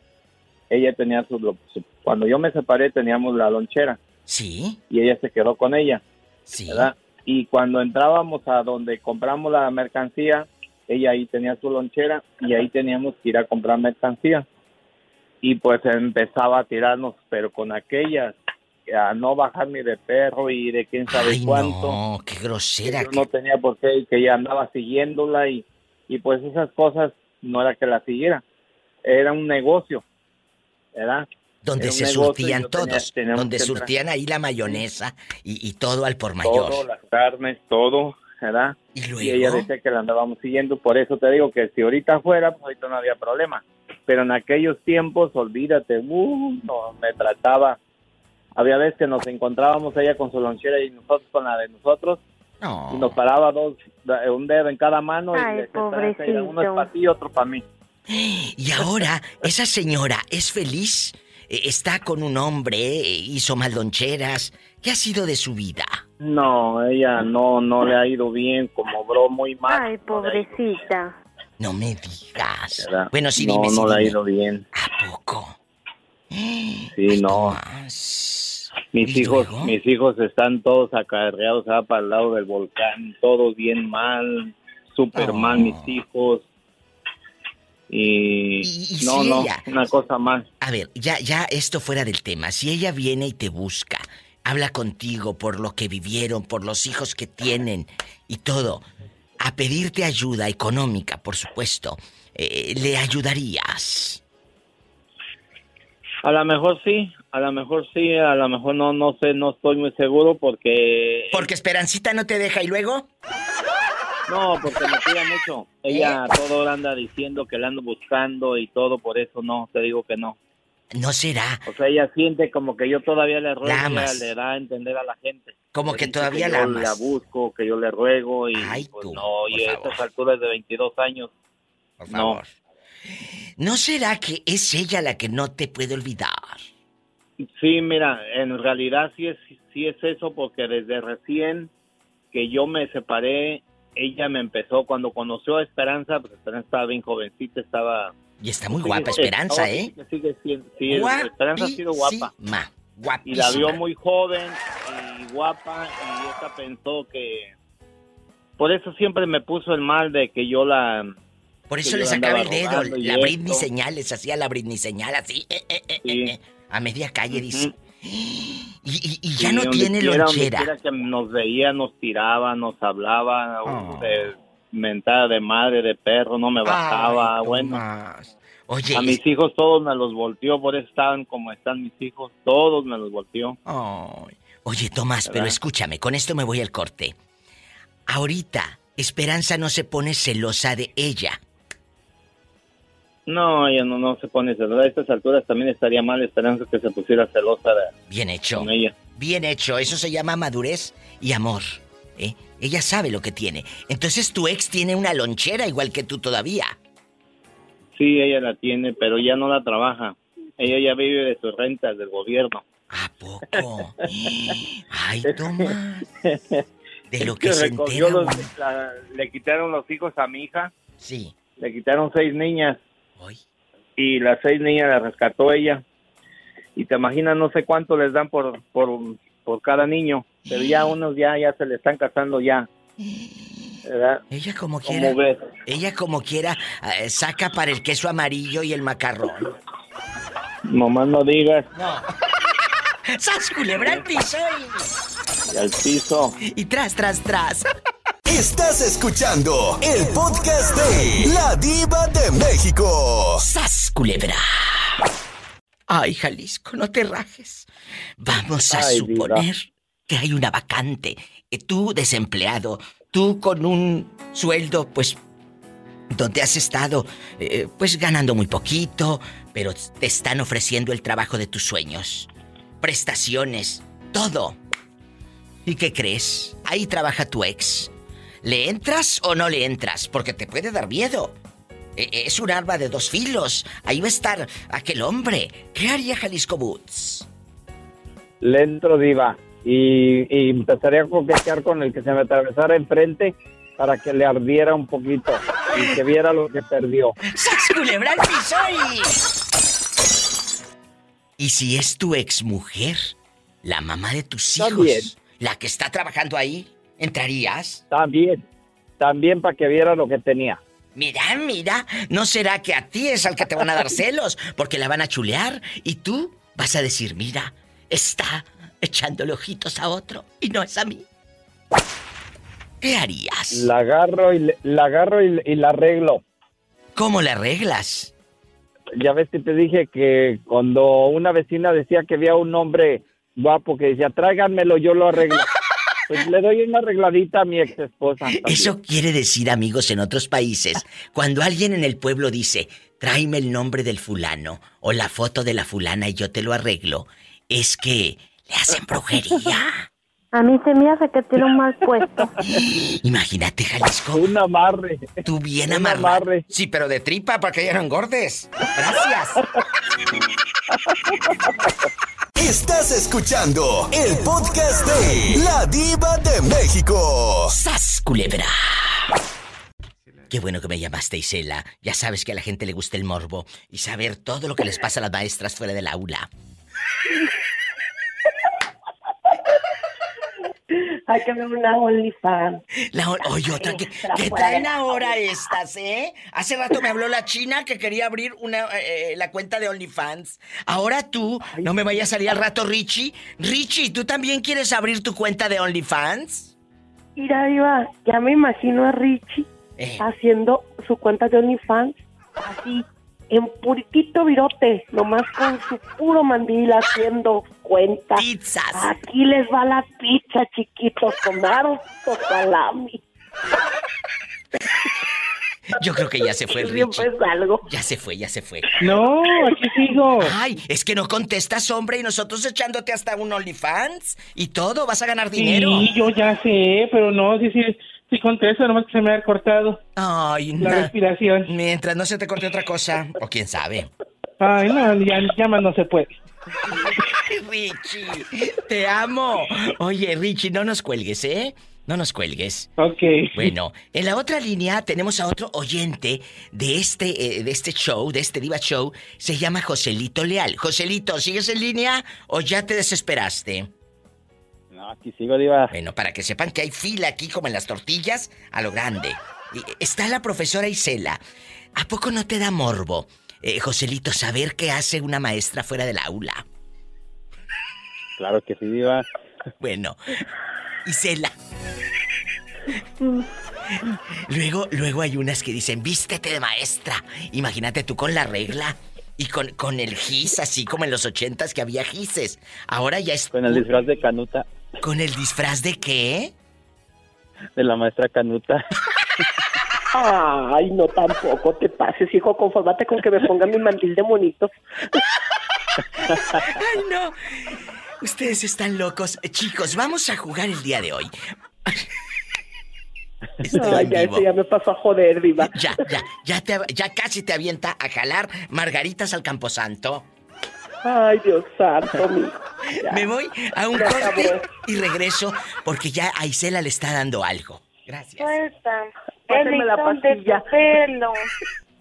ella tenía su, su- cuando yo me separé teníamos la lonchera. Sí. Y ella se quedó con ella. Sí. ¿verdad? Y cuando entrábamos a donde compramos la mercancía, ella ahí tenía su lonchera y ahí teníamos que ir a comprar mercancía. Y pues empezaba a tirarnos, pero con aquellas, a no bajar ni de perro y de quién sabe Ay, cuánto. no, qué grosera. Yo no tenía por qué, que ella andaba siguiéndola y, y pues esas cosas no era que la siguiera, era un negocio, ¿verdad? Donde Era se y surtían tenía- todos. teníamos donde que surtían ahí la mayonesa y, y todo al por mayor. todo, las carnes, todo, ¿verdad? ¿Y ella luego? decía que la andábamos siguiendo, por eso te digo que si ahorita fuera, pues ahorita no había problema. Pero en aquellos tiempos, olvídate, uh, no, me trataba. Había veces que nos encontrábamos ella con su lonchera y nosotros con la de nosotros. No. Y nos paraba dos, un dedo en cada mano y Ay, le decía, "Espérate, pobrecito. uno es para ti y otro para mí. Y ahora, esa señora es feliz, Eh, está con un hombre, eh, hizo mal loncheras. ¿Qué ha sido de su vida? No, ella no, no le ha ido bien, como obró muy mal. Ay, pobrecita. No me digas. ¿verdad? Bueno, sí, no, dime, sí, no le ha dime. ido bien. ¿A poco? Sí, no. Mis hijos, mis hijos están todos acarreados ah, para el lado del volcán, todos bien mal, súper mal mis hijos. Y, y no, si no, ella- una cosa más. A ver, ya, ya esto fuera del tema. Si ella viene y te busca, habla contigo por lo que vivieron, por los hijos que tienen y todo, a pedirte ayuda económica, por supuesto, eh, ¿le ayudarías? A lo mejor sí, a lo mejor sí, a lo mejor no, no sé, no estoy muy seguro porque... Porque Esperancita no te deja y luego... No, porque me cuida mucho. Ella todo ahora anda diciendo que la ando buscando y todo, por eso no, te digo que no. No será. O sea, ella siente como que yo todavía le ruego, La ella le da a entender a la gente. Como que todavía que la yo amas. la busco, que yo le ruego y pues no, y a estas alturas de 22 años, no. ¿No será que es ella la que no te puede olvidar? Sí, mira, en realidad sí es, sí es eso porque desde recién que yo me separé, ella me empezó, cuando conoció a Esperanza, pues Esperanza estaba bien jovencita, estaba... Y está muy Sigue- guapa Esperanza, ¿eh? Sigue siendo, sí, Esperanza ha sido guapa. Guapísima, Y la vio muy joven y guapa y esta pensó que... Por eso siempre me puso el mal de que yo la... Por eso le sacaba el dedo, la Britney señal, les hacía la Britney señal así, eh, eh, eh, a media calle, dice. Y, y- y ya Sí, no tiene quiera, lonchera. que nos veía, nos tiraba, nos hablaba, Oh. de mentada de madre, de perro, no me bajaba, Ay, bueno. Oye, a mis hijos todos me los volteó, por eso estaban como están mis hijos, todos me los volteó. Ay. Oye, Tomás, pero escúchame, con esto me voy al corte. Ahorita, Esperanza no se pone celosa de ella. No, ella no, no se pone celosa. A estas alturas también estaría mal esperanza que se pusiera celosa de, Bien hecho. con ella. Bien hecho, eso se llama madurez y amor. ¿eh? Ella sabe lo que tiene. Entonces tu ex tiene una lonchera igual que tú todavía. Sí, ella la tiene, pero ya no la trabaja. Ella ya vive de sus rentas del gobierno. ¿A poco? Ay, Tomás. De lo que se entera los- la- le quitaron los hijos a mi hija. Sí. Le quitaron seis niñas. Y las seis niñas las rescató ella. Y te imaginas, no sé cuánto les dan por, por, por cada niño. Pero ya unos ya, ya se le están casando ya. ¿Verdad? Ella como ¿Cómo quiera. Ella como quiera eh, saca para el queso amarillo y el macarrón. Nomás no digas. No. ¡Sas culebra al piso! Y al piso. Y tras, tras, tras. Estás escuchando el podcast de La Diva de México. ¡Sas, culebra! Ay, Jalisco, no te rajes. Vamos a Ay, suponer diva. que hay una vacante. Tú desempleado, tú con un sueldo, pues, donde has estado, eh, pues ganando muy poquito, pero te están ofreciendo el trabajo de tus sueños. Prestaciones, todo. ¿Y qué crees? Ahí trabaja tu ex. ¿Le entras o no le entras? Porque te puede dar miedo. E- Es un arma de dos filos. Ahí va a estar aquel hombre. ¿Qué haría Jalisco Boots? Le entro diva y, y empezaría a coquetear con el que se me atravesara enfrente para que le ardiera un poquito y que viera lo que perdió. ¡Sas culebra piso y... ¿Y si es tu exmujer? La mamá de tus hijos. También. La que está trabajando ahí. ¿Entrarías? También, también para que viera lo que tenía. Mira, mira, ¿no será que a ti es al que te van a dar celos? Porque la van a chulear y tú vas a decir, mira, está echándole ojitos a otro y no es a mí. ¿Qué harías? La agarro y la agarro y, y la arreglo. ¿Cómo la arreglas? Ya ves que te dije que cuando una vecina decía que había un hombre guapo que decía, tráiganmelo, yo lo arreglo. Pues le doy una arregladita a mi ex esposa. Eso quiere decir, amigos, en otros países, cuando alguien en el pueblo dice, tráeme el nombre del fulano o la foto de la fulana y yo te lo arreglo, es que le hacen brujería. A mí se me hace que tiene un mal puesto. Imagínate, Jalisco. Un amarre. Tú bien amarre. Sí, pero de tripa para que ya no engordes. Gracias. Estás escuchando el podcast de La Diva de México. ¡Sas, culebra! Qué bueno que me llamaste, Isela. Ya sabes que a la gente le gusta el morbo y saber todo lo que les pasa a las maestras fuera del aula. Hay que ver una OnlyFans. La, o- oye, otra que, ¿qué traen ahora estas, eh? Hace rato me habló la china que quería abrir una, eh, la cuenta de OnlyFans. Ahora tú, no me vayas a salir al rato, Richie. Richie, ¿tú también quieres abrir tu cuenta de OnlyFans? Mira, Iba, ya me imagino a Richie Eh. haciendo su cuenta de OnlyFans así, en puritito virote, nomás con su puro mandil haciendo cuenta. Pizzas. Aquí les va la pizza, chiquitos, con arroz salami. Yo creo que ya se fue el Richie. Ya se fue, ya se fue. No, aquí sigo. Ay, es que no contestas, hombre, y nosotros echándote hasta un OnlyFans y todo, vas a ganar dinero. Sí, yo ya sé, pero no, sí, sí, sí contesto, nomás que se me ha cortado. Ay, La na- respiración. Mientras no se te corte otra cosa, o quién sabe. Ay, no, ya, ya más no se puede. Richie, te amo. Oye, Richie, no nos cuelgues, ¿eh? No nos cuelgues. Ok. Bueno, en la otra línea tenemos a otro oyente de este, eh, de este show, de este Diva Show. Se llama Joselito Leal. Joselito, ¿sigues en línea o ya te desesperaste? No, aquí sigo, diva. Bueno, para que sepan que hay fila aquí como en las tortillas, a lo grande. Está la profesora Isela. ¿A poco no te da morbo, eh, Joselito, saber qué hace una maestra fuera del aula? Claro que sí, diva. Bueno, Isela. Luego, luego hay unas que dicen, vístete de maestra. Imagínate tú con la regla y con, con el gis, así como en los ochentas que había gises. Ahora ya es... Con el disfraz de Canuta, ¿Con el disfraz de qué? de la maestra Canuta. Ay, no tampoco te pases, hijo, confórmate con que me ponga mi mandil de monito. ¡Ay, no! Ustedes están locos. Eh, Chicos, vamos a jugar el día de hoy. Estoy Ay, ya, vivo. ese ya me pasó a joder, diva. Ya, ya, ya, te- ya casi te avienta a jalar margaritas al camposanto. Ay, Dios santo, mijo. Me voy a un corte acabó. y regreso porque ya a Isela le está dando algo. Gracias. Suelta. Pásame El la de pastilla.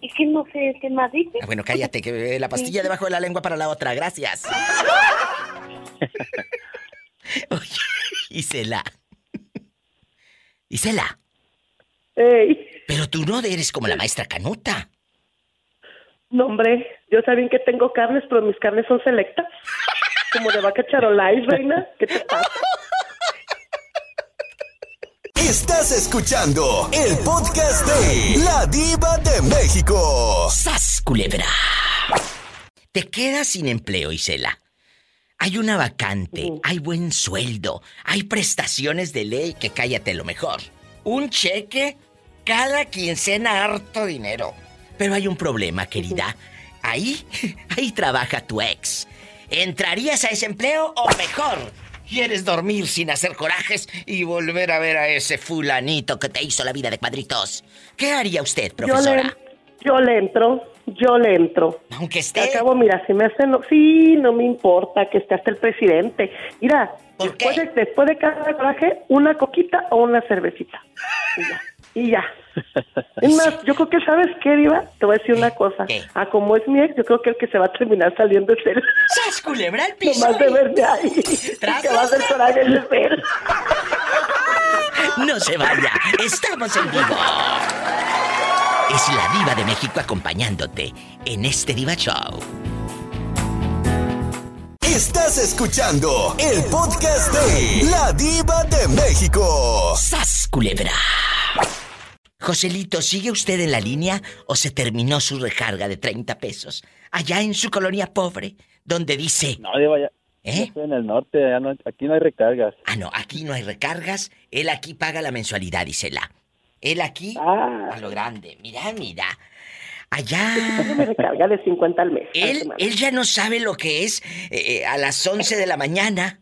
Y que no sé qué más dice. Ah, Bueno, cállate, que eh, la pastilla debajo de la lengua para la otra. Gracias. Oye, Isela. Isela. Ey, Pero tú no eres como la maestra Canuta. no, hombre, yo saben que tengo carnes, pero mis carnes son selectas. Como de vaca charolais, reina. ¿Qué te pasa? Estás escuchando el podcast de La Diva de México. ¡Sas, culebra! Te quedas sin empleo, Isela. Hay una vacante, hay buen sueldo, hay prestaciones de ley que cállate lo mejor. Un cheque cada quincena harto dinero. Pero hay un problema, querida. Ahí, ahí trabaja tu ex. ¿Entrarías a ese empleo o mejor? ¿Quieres dormir sin hacer corajes y volver a ver a ese fulanito que te hizo la vida de cuadritos? ¿Qué haría usted, Yo profesora? le, yo le entro, yo le entro. Aunque esté. Al cabo, mira, si me hacen. Sí, no me importa que esté hasta el presidente. Mira, después, De, después de cada coraje, una coquita o una cervecita. Y ya. Y ya. Es más, yo creo que, ¿sabes qué, Diva? Te voy a decir una cosa. A como es mi ex, yo creo que el que se va a terminar saliendo es él. ¡Sas, culebra al piso! Nomás de verme ahí. Que va a hacer coraje es él. No se vaya, estamos en vivo. Es la diva de México acompañándote en este Diva Show. Estás escuchando el podcast de La Diva de México. ¡Sas, culebra! Joselito, ¿sigue usted en la línea o se terminó su recarga de 30 pesos? Allá en su colonia pobre, donde dice... No, Diva, ya, ¿Eh? ya estoy en el norte, ya no- aquí no hay recargas. Ah, no, aquí no hay recargas. Él aquí paga la mensualidad, dísela. Él aquí, Ah. a lo grande. Mira, mira. Allá. Me recarga de 50 al mes. Él, él ya no sabe lo que es eh, eh, a las 11 de la mañana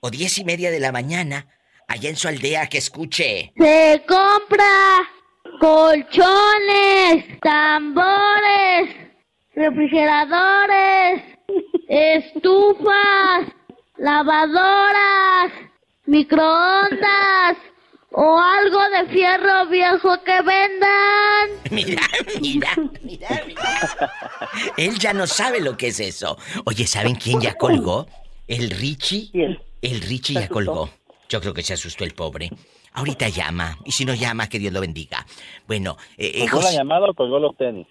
o diez y media de la mañana, allá en su aldea, que escuche. Se compra colchones, tambores, refrigeradores, estufas, lavadoras, microondas o algo de fierro viejo que vendan. Mira, mira, mira, mira. Él ya no sabe lo que es eso. Oye, ¿saben quién ya colgó? El Richie. El Richie ya colgó. Yo creo que se asustó el pobre. Ahorita llama. Y si no llama, que Dios lo bendiga. Bueno, eh, eh, ¿Colgó la llamada o colgó los tenis?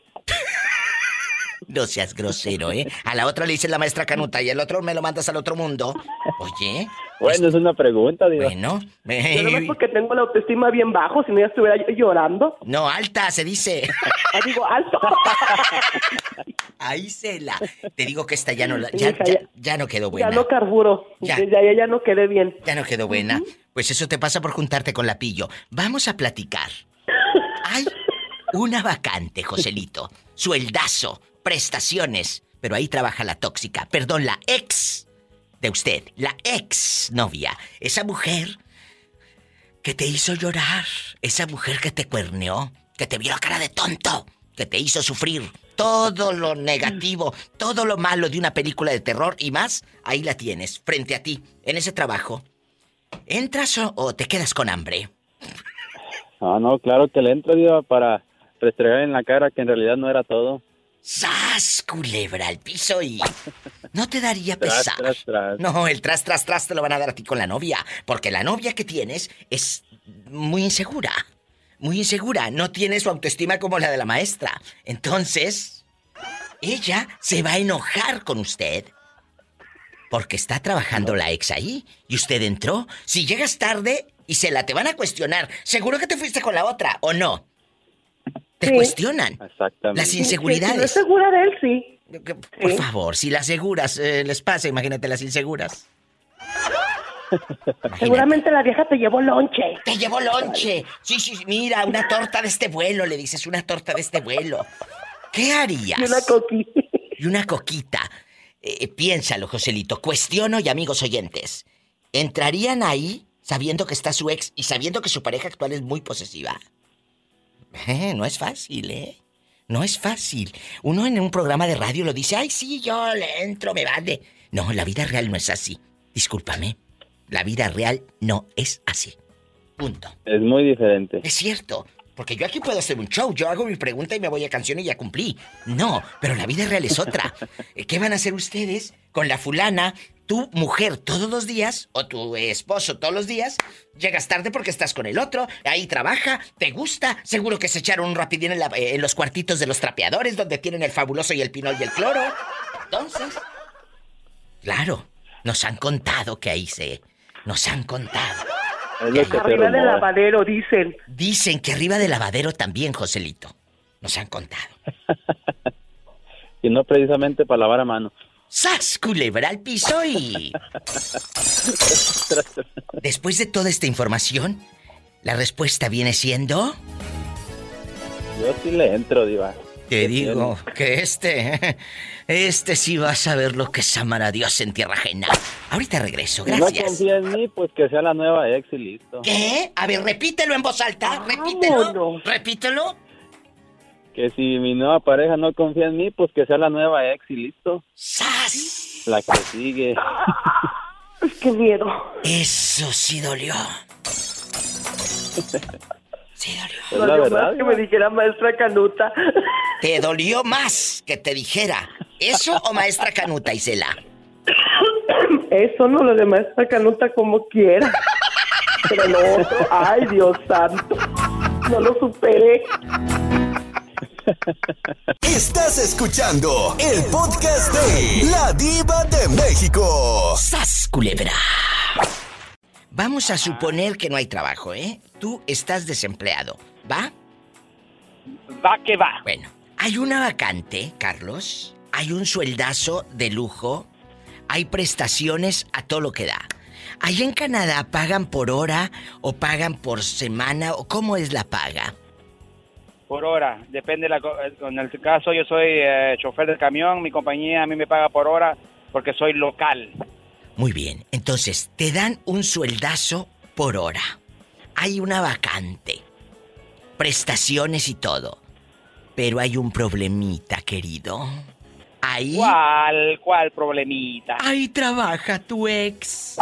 No seas grosero, ¿eh? A la otra le dice la maestra Canuta y al otro me lo mandas al otro mundo. Oye. Bueno, es una pregunta, Diva. Bueno. Yo no es porque tengo la autoestima bien bajo, si no ya estuviera llorando. No, alta, se dice. Ah, digo, alto. Ahí se la. Te digo que esta ya no, la- ya, ya- ya- no quedó buena. Ya no carburo. Ya. Desde ahí ya no quedé bien. Ya no quedó buena. Pues eso te pasa por juntarte con la pillo. Vamos a platicar. Hay una vacante, Joselito. Sueldazo, prestaciones. Pero ahí trabaja la tóxica. Perdón, la ex de usted. La ex novia. Esa mujer que te hizo llorar. Esa mujer que te cuerneó. Que te vio la cara de tonto. Que te hizo sufrir todo lo negativo, todo lo malo de una película de terror y más. Ahí la tienes, frente a ti, en ese trabajo. ¿Entras o, te quedas con hambre? Ah, no, claro que le entro, para restregar en la cara que en realidad no era todo. ¡Sas! Culebra al piso y. No te daría Tras, pesar. tras, tras. No, el tras, tras, tras te lo van a dar a ti con la novia. Porque la novia que tienes es muy insegura. Muy insegura. No tiene su autoestima como la de la maestra. Entonces, ella se va a enojar con usted. Porque está trabajando la ex ahí. Y usted entró. Si llegas tarde y se la te van a cuestionar. ¿Seguro que te fuiste con la otra o no? Te Sí. cuestionan. Exactamente. Las Si no inseguridades. es segura de él, sí. Por favor, si las seguras eh, les pasa, imagínate las inseguras. Seguramente la vieja te llevó lonche. Te llevó lonche. Sí, sí, sí, mira, una torta de este vuelo, le dices, una torta de este vuelo. ¿Qué harías? Y una coquita. Y una coquita. Eh, piénsalo, Joselito. Cuestiono y amigos oyentes. ¿Entrarían ahí sabiendo que está su ex y sabiendo que su pareja actual es muy posesiva? Eh, no es fácil, ¿eh? No es fácil. Uno en un programa de radio lo dice, ay, sí, yo le entro, me vale. No, la vida real no es así. Discúlpame. La vida real no es así. Punto. Es muy diferente. Es cierto. Porque yo aquí puedo hacer un show. Yo hago mi pregunta y me voy a canción y ya cumplí. No, pero la vida real es otra. ¿Qué van a hacer ustedes con la fulana, tu mujer todos los días o tu esposo todos los días? Llegas tarde porque estás con el otro, ahí trabaja, te gusta, seguro que se echaron un rapidín en, la- eh, en los cuartitos de los trapeadores donde tienen el fabuloso y el pinol y el cloro. Entonces, claro, nos han contado que ahí se... Nos han contado. Que Arriba del lavadero, dicen. Dicen que arriba del lavadero también, Joselito. Nos han contado. Y no precisamente para lavar a mano. ¡Sas! Culebra al piso y... Después de toda esta información, la respuesta viene siendo... Yo sí le entro, Diva. Te digo que este... Este sí va a saber lo que es amar a Dios en tierra ajena. Ahorita regreso, Si no gracias. confía en mí, pues que sea la nueva ex y listo. ¿Qué? A ver, repítelo en voz alta. Repítelo. Repítelo. Que si mi nueva pareja no confía en mí, pues que sea la nueva ex y listo. ¡Sas! La que sigue. ¡Qué miedo! Eso sí dolió. Es la verdad. que me dijera maestra Canuta. ¿Te dolió más que te dijera eso o maestra Canuta, Isela? Eso no lo de maestra Canuta como quiera. Pero lo otro, ay Dios santo. No lo superé. Estás escuchando el podcast de La Diva de México. ¡Sas, culebra! Vamos a suponer que no hay trabajo, ¿eh? Tú estás desempleado, ¿va? Va que va. Bueno, hay una vacante, Carlos. Hay un sueldazo de lujo. Hay prestaciones a todo lo que da. Allá en Canadá pagan por hora o pagan por semana o cómo es la paga. Por hora, depende. La, eh, en el caso, yo soy eh, chofer de camión, mi compañía a mí me paga por hora porque soy local. Muy bien, entonces te dan un sueldazo por hora. Hay una vacante, prestaciones y todo. Pero hay un problemita, querido. Ahí. ¿Cuál, cuál problemita? Ahí trabaja tu ex.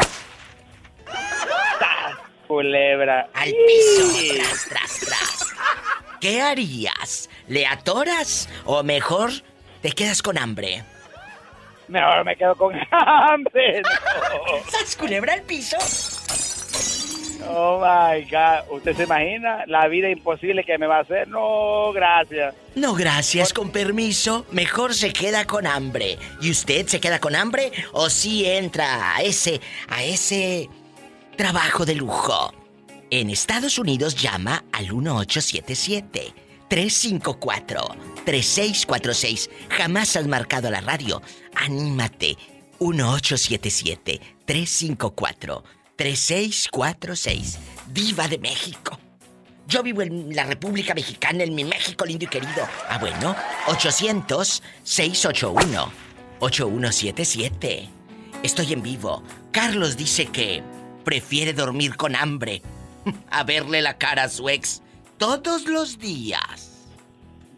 Culebra. Al piso, tras, tras, tras. ¿Qué harías? ¿Le atoras o mejor te quedas con hambre? Mejor me quedo con hambre. no. ¿Sas culebra al piso? Oh my God. ¿Usted se imagina la vida imposible que me va a hacer? No, gracias. No, gracias, con permiso. Mejor se queda con hambre. ¿Y usted se queda con hambre o sí entra a ese a ese trabajo de lujo? En Estados Unidos llama al 1877 354 3646. Jamás has marcado la radio. Anímate. 1877 354 3646. Diva de México. Yo vivo en la República Mexicana, en mi México lindo y querido. Ah, bueno, 800-681-8177. Estoy en vivo. Carlos dice que prefiere dormir con hambre a verle la cara a su ex todos los días.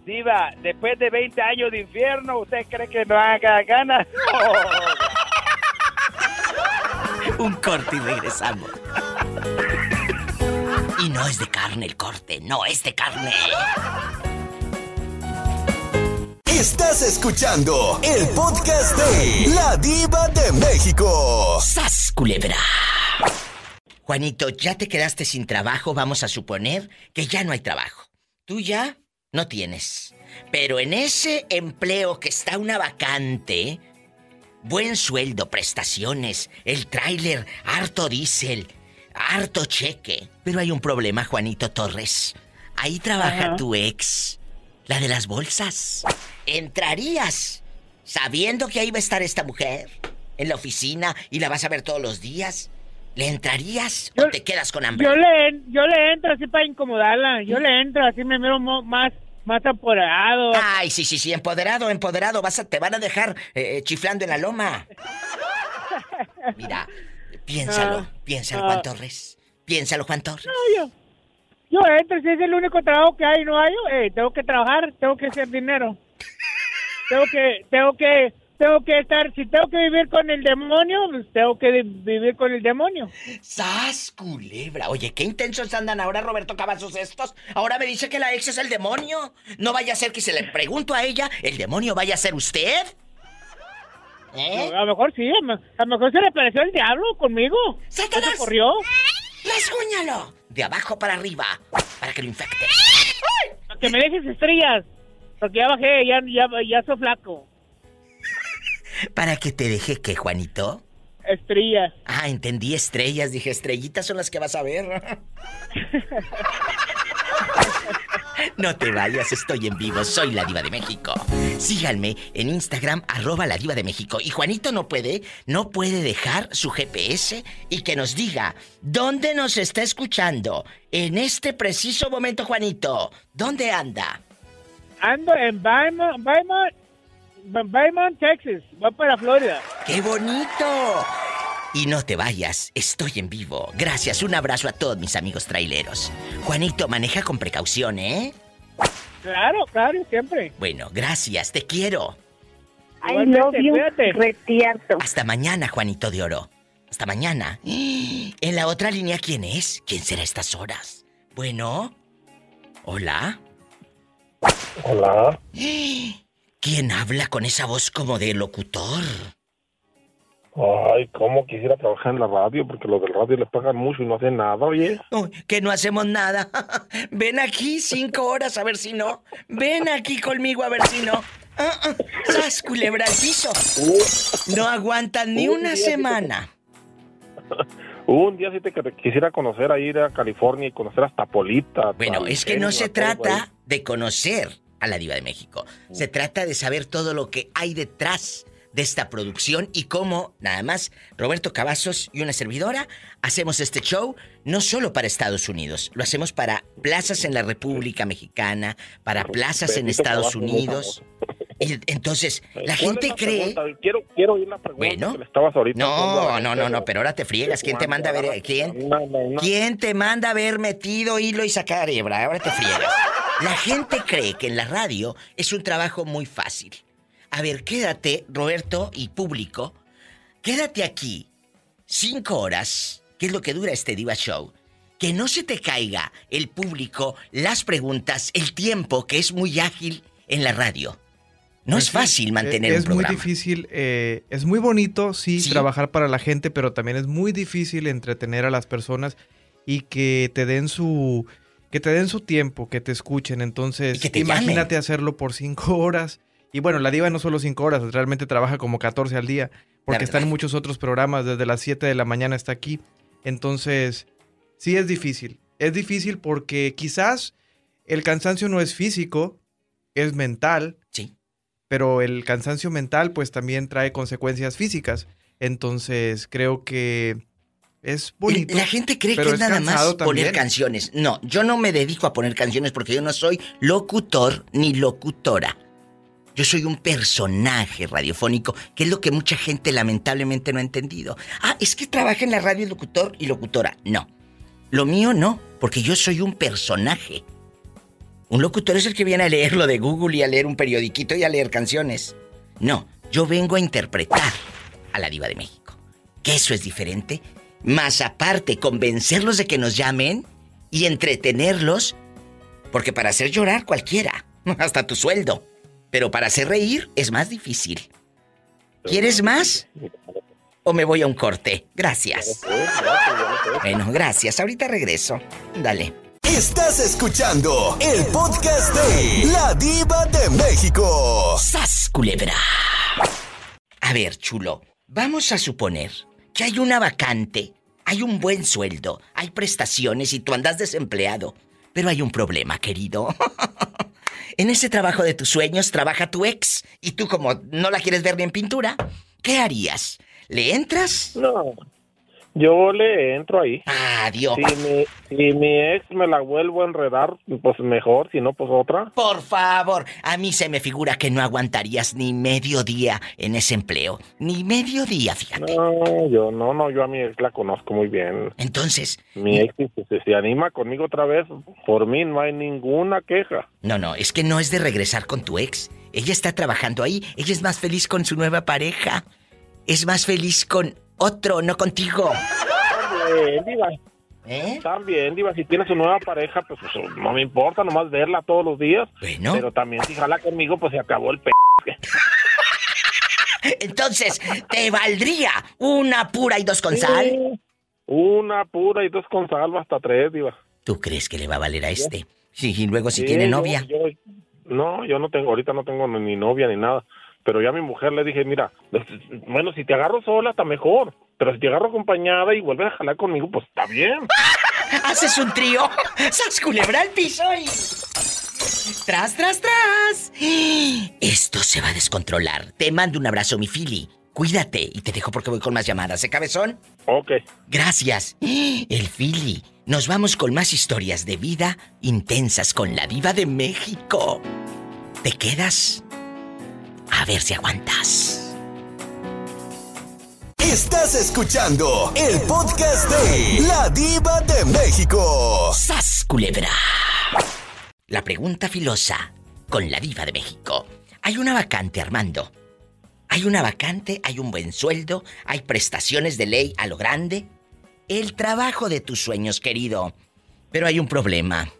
Diva, después de 20 años de infierno, ¿usted cree que me van a quedar ganas? Un corte y regresamos. Y no es de carne el corte, no es de carne. Estás escuchando el podcast de La Diva de México. ¡Sas, culebra! Juanito, ya te quedaste sin trabajo, vamos a suponer que ya no hay trabajo. Tú ya no tienes. Pero en ese empleo que está una vacante, buen sueldo, prestaciones, el tráiler, harto diésel, harto cheque. Pero hay un problema, Juanito Torres. Ahí trabaja Ajá. tu ex, la de las bolsas. ¿Entrarías sabiendo que ahí va a estar esta mujer en la oficina y la vas a ver todos los días? ¿Le entrarías o te quedas con hambre? Yo le, yo le entro así para incomodarla. Yo le entro así me miro mo- más, más apoderado. Ay, sí, sí, sí, empoderado, empoderado. Vas a, te van a dejar eh, eh, chiflando en la loma. Mira, piénsalo, Ah, piénsalo, ah. Juan Torres. Piénsalo, Juan Torres. No, yo, yo entro, si es el único trabajo que hay, no hay, eh, tengo que trabajar, tengo que hacer dinero. tengo que, tengo que, tengo que estar, si tengo que vivir con el demonio, pues tengo que vi- vivir con el demonio. ¡Sas, culebra! Oye, qué intensos andan ahora Roberto Cavazos estos. Ahora me dice que la ex es el demonio. No vaya a ser que se le pregunto a ella, ¿el demonio vaya a ser usted? ¿Eh? A lo mejor sí, a, lo- mejor se le apareció el diablo conmigo. ¡Satanás! ¿Se corrió? ¡Rasguñalo! De abajo para arriba, para que lo infecte. Para que me dejes estrellas. Porque ya bajé, ya, ya, ya soy flaco. ¿Para que te deje qué, Juanito? estrellas. Ah, entendí estrellas. Dije, estrellitas son las que vas a ver. No te vayas, estoy en vivo, soy la diva de México. Síganme en Instagram, arroba la diva de México. Y Juanito no puede, no puede dejar su GPS y que nos diga dónde nos está escuchando en este preciso momento, Juanito. ¿Dónde anda? Ando en Beaumont, Beaumont, Texas. Voy para Florida. ¡Qué bonito! Y no te vayas, estoy en vivo. Gracias, un abrazo a todos mis amigos traileros. Juanito, maneja con precaución, ¿eh? Claro, claro, siempre. Bueno, gracias, te quiero. I love you, retierto. Hasta mañana, Juanito de Oro. Hasta mañana. En la otra línea, ¿quién es? ¿Quién será a estas horas? Bueno. Hola. Hola. ¿Quién habla con esa voz como de locutor? Ay, cómo quisiera trabajar en la radio, porque los del radio les pagan mucho y no hacen nada, oye. Que no hacemos nada. Ven aquí cinco horas a ver si no. Ven aquí conmigo a ver si no. Ah, ah, ¡Sas, culebra al piso! No aguantan ni una semana. Un día sí te quisiera conocer a ir a California y conocer hasta Polita. Bueno, es que no se trata de conocer a la diva de México. Se trata de saber todo lo que hay detrás de esta producción y cómo, nada más, Roberto Cavazos y una servidora hacemos este show no solo para Estados Unidos, lo hacemos para plazas en la República Mexicana, para plazas en Estados Unidos. Y entonces, la ¿Cuál es gente cree... pregunta? Quiero, quiero oír la pregunta Bueno. que le estabas ahorita No, no, no, no, pero ahora te friegas. ¿Quién te manda a ver? ¿Quién? ¿Quién te manda a haber metido hilo y sacar hebra? Ahora te friegas. La gente cree que en la radio es un trabajo muy fácil. A ver, quédate, Roberto y público, quédate aquí cinco horas, que es lo que dura este Diva Show. Que no se te caiga el público, las preguntas, el tiempo, que es muy ágil en la radio. No Pues es fácil mantener es, un es muy programa. difícil, eh, es muy bonito, sí, trabajar para la gente, pero también es muy difícil entretener a las personas y que te den su, que te den su tiempo, que te escuchen. Entonces, que te imagínate hacerlo por cinco horas. Y bueno, la diva no solo cinco horas, realmente trabaja como 14 al día, porque está en muchos otros programas, desde las 7 de la mañana está aquí. Entonces, sí es difícil. Es difícil porque quizás el cansancio no es físico, es mental. Sí. Pero el cansancio mental pues también trae consecuencias físicas. Entonces, creo que es bonito. La gente cree que es nada más poner canciones. No, yo no me dedico a poner canciones porque yo no soy locutor ni locutora. Yo soy un personaje radiofónico, que es lo que mucha gente lamentablemente no ha entendido. Ah, es que trabaja en la radio locutor y locutora. No. Lo mío no, porque yo soy un personaje. Un locutor es el que viene a leer lo de Google y a leer un periodiquito y a leer canciones. No, yo vengo a interpretar a la diva de México. Que eso es diferente. Más aparte, convencerlos de que nos llamen y entretenerlos. Porque para hacer llorar cualquiera, hasta tu sueldo. Pero para hacer reír es más difícil. ¿Quieres más? ¿O me voy a un corte? Gracias. Bueno, gracias. Ahorita regreso. Dale. Estás escuchando el podcast de La Diva de México. ¡Sas, culebra! A ver, chulo, vamos a suponer que hay una vacante, hay un buen sueldo, hay prestaciones y tú andas desempleado. Pero hay un problema, querido. en ese trabajo de tus sueños trabaja tu ex y tú como no la quieres ver ni en pintura, ¿qué harías? ¿Le entras? No. Yo le entro ahí. Ah, Dios. Si mi, si mi ex me la vuelvo a enredar, pues mejor, si no, pues otra. Por favor, a mí se me figura que no aguantarías ni medio día en ese empleo. Ni medio día, fíjate. No, yo no, no, yo a mi ex la conozco muy bien. Entonces. Mi ex, si se, se anima conmigo otra vez, por mí no hay ninguna queja. No, no, es que no es de regresar con tu ex. Ella está trabajando ahí. Ella es más feliz con su nueva pareja. Es más feliz con otro, no contigo. También, Diva. ¿Eh? También, Diva, si tiene su nueva pareja, pues no me importa, nomás verla todos los días. Bueno. Pero también si jala conmigo, pues se acabó el p... Entonces, ¿te valdría una pura y dos con sal? Una pura y dos con sal, hasta tres, Diva. ¿Tú crees que le va a valer a este? Sí, y luego si Sí, tiene yo- novia. yo- no, yo no tengo, ahorita no tengo ni novia ni nada. Pero ya a mi mujer le dije, mira, bueno, si te agarro sola está mejor, pero si te agarro acompañada y vuelves a jalar conmigo, pues está bien. Haces un trío, ¡sas culebra al piso y... ¡Tras, tras, tras! Esto se va a descontrolar. Te mando un abrazo, mi Fili. Cuídate y te dejo porque voy con más llamadas, ¿eh, cabezón? Ok. Gracias. El Fili. Nos vamos con más historias de vida intensas con la diva de México. ¿Te quedas? A ver si aguantas. Estás escuchando el podcast de La Diva de México. ¡Sas, culebra! La pregunta filosa con la diva de México. Hay una vacante, Armando. Hay una vacante, hay un buen sueldo, hay prestaciones de ley a lo grande. El trabajo de tus sueños, querido. Pero hay un problema.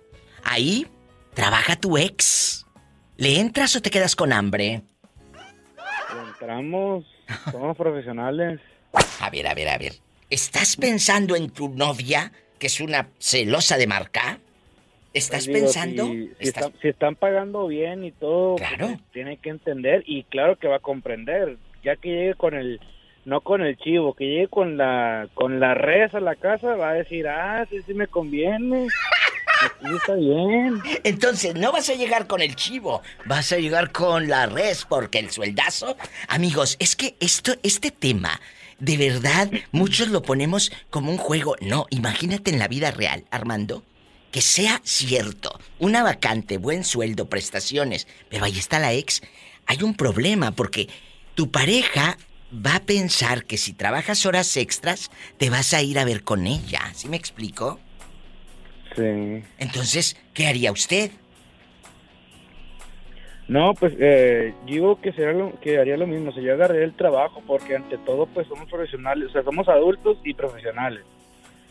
Ahí trabaja tu ex. ¿Le entras o te quedas con hambre? Entramos, somos profesionales. A ver, a ver, a ver. ¿Estás pensando en tu novia, que es una celosa de marca? ¿Estás Pues digo, pensando? Si, si ¿Estás- están, si están pagando bien y todo, pues, Claro. tiene que entender y claro que va a comprender. Ya que llegue con el, no con el chivo, que llegue con la, con la res a la casa, va a decir, ah, sí, sí me conviene. Está bien. Entonces, no vas a llegar con el chivo, vas a llegar con la res, porque el sueldazo. Amigos, es que esto, este tema, de verdad, muchos lo ponemos como un juego. No, imagínate en la vida real, Armando, que sea cierto. Una vacante, buen sueldo, prestaciones, pero ahí está la ex. Hay un problema, porque tu pareja va a pensar que si trabajas horas extras, te vas a ir a ver con ella. ¿Sí me explico? Sí. Entonces, ¿qué haría usted? No, pues eh, digo que, sería lo, que haría lo mismo, o sea, yo agarré el trabajo porque ante todo pues somos profesionales, o sea, somos adultos y profesionales.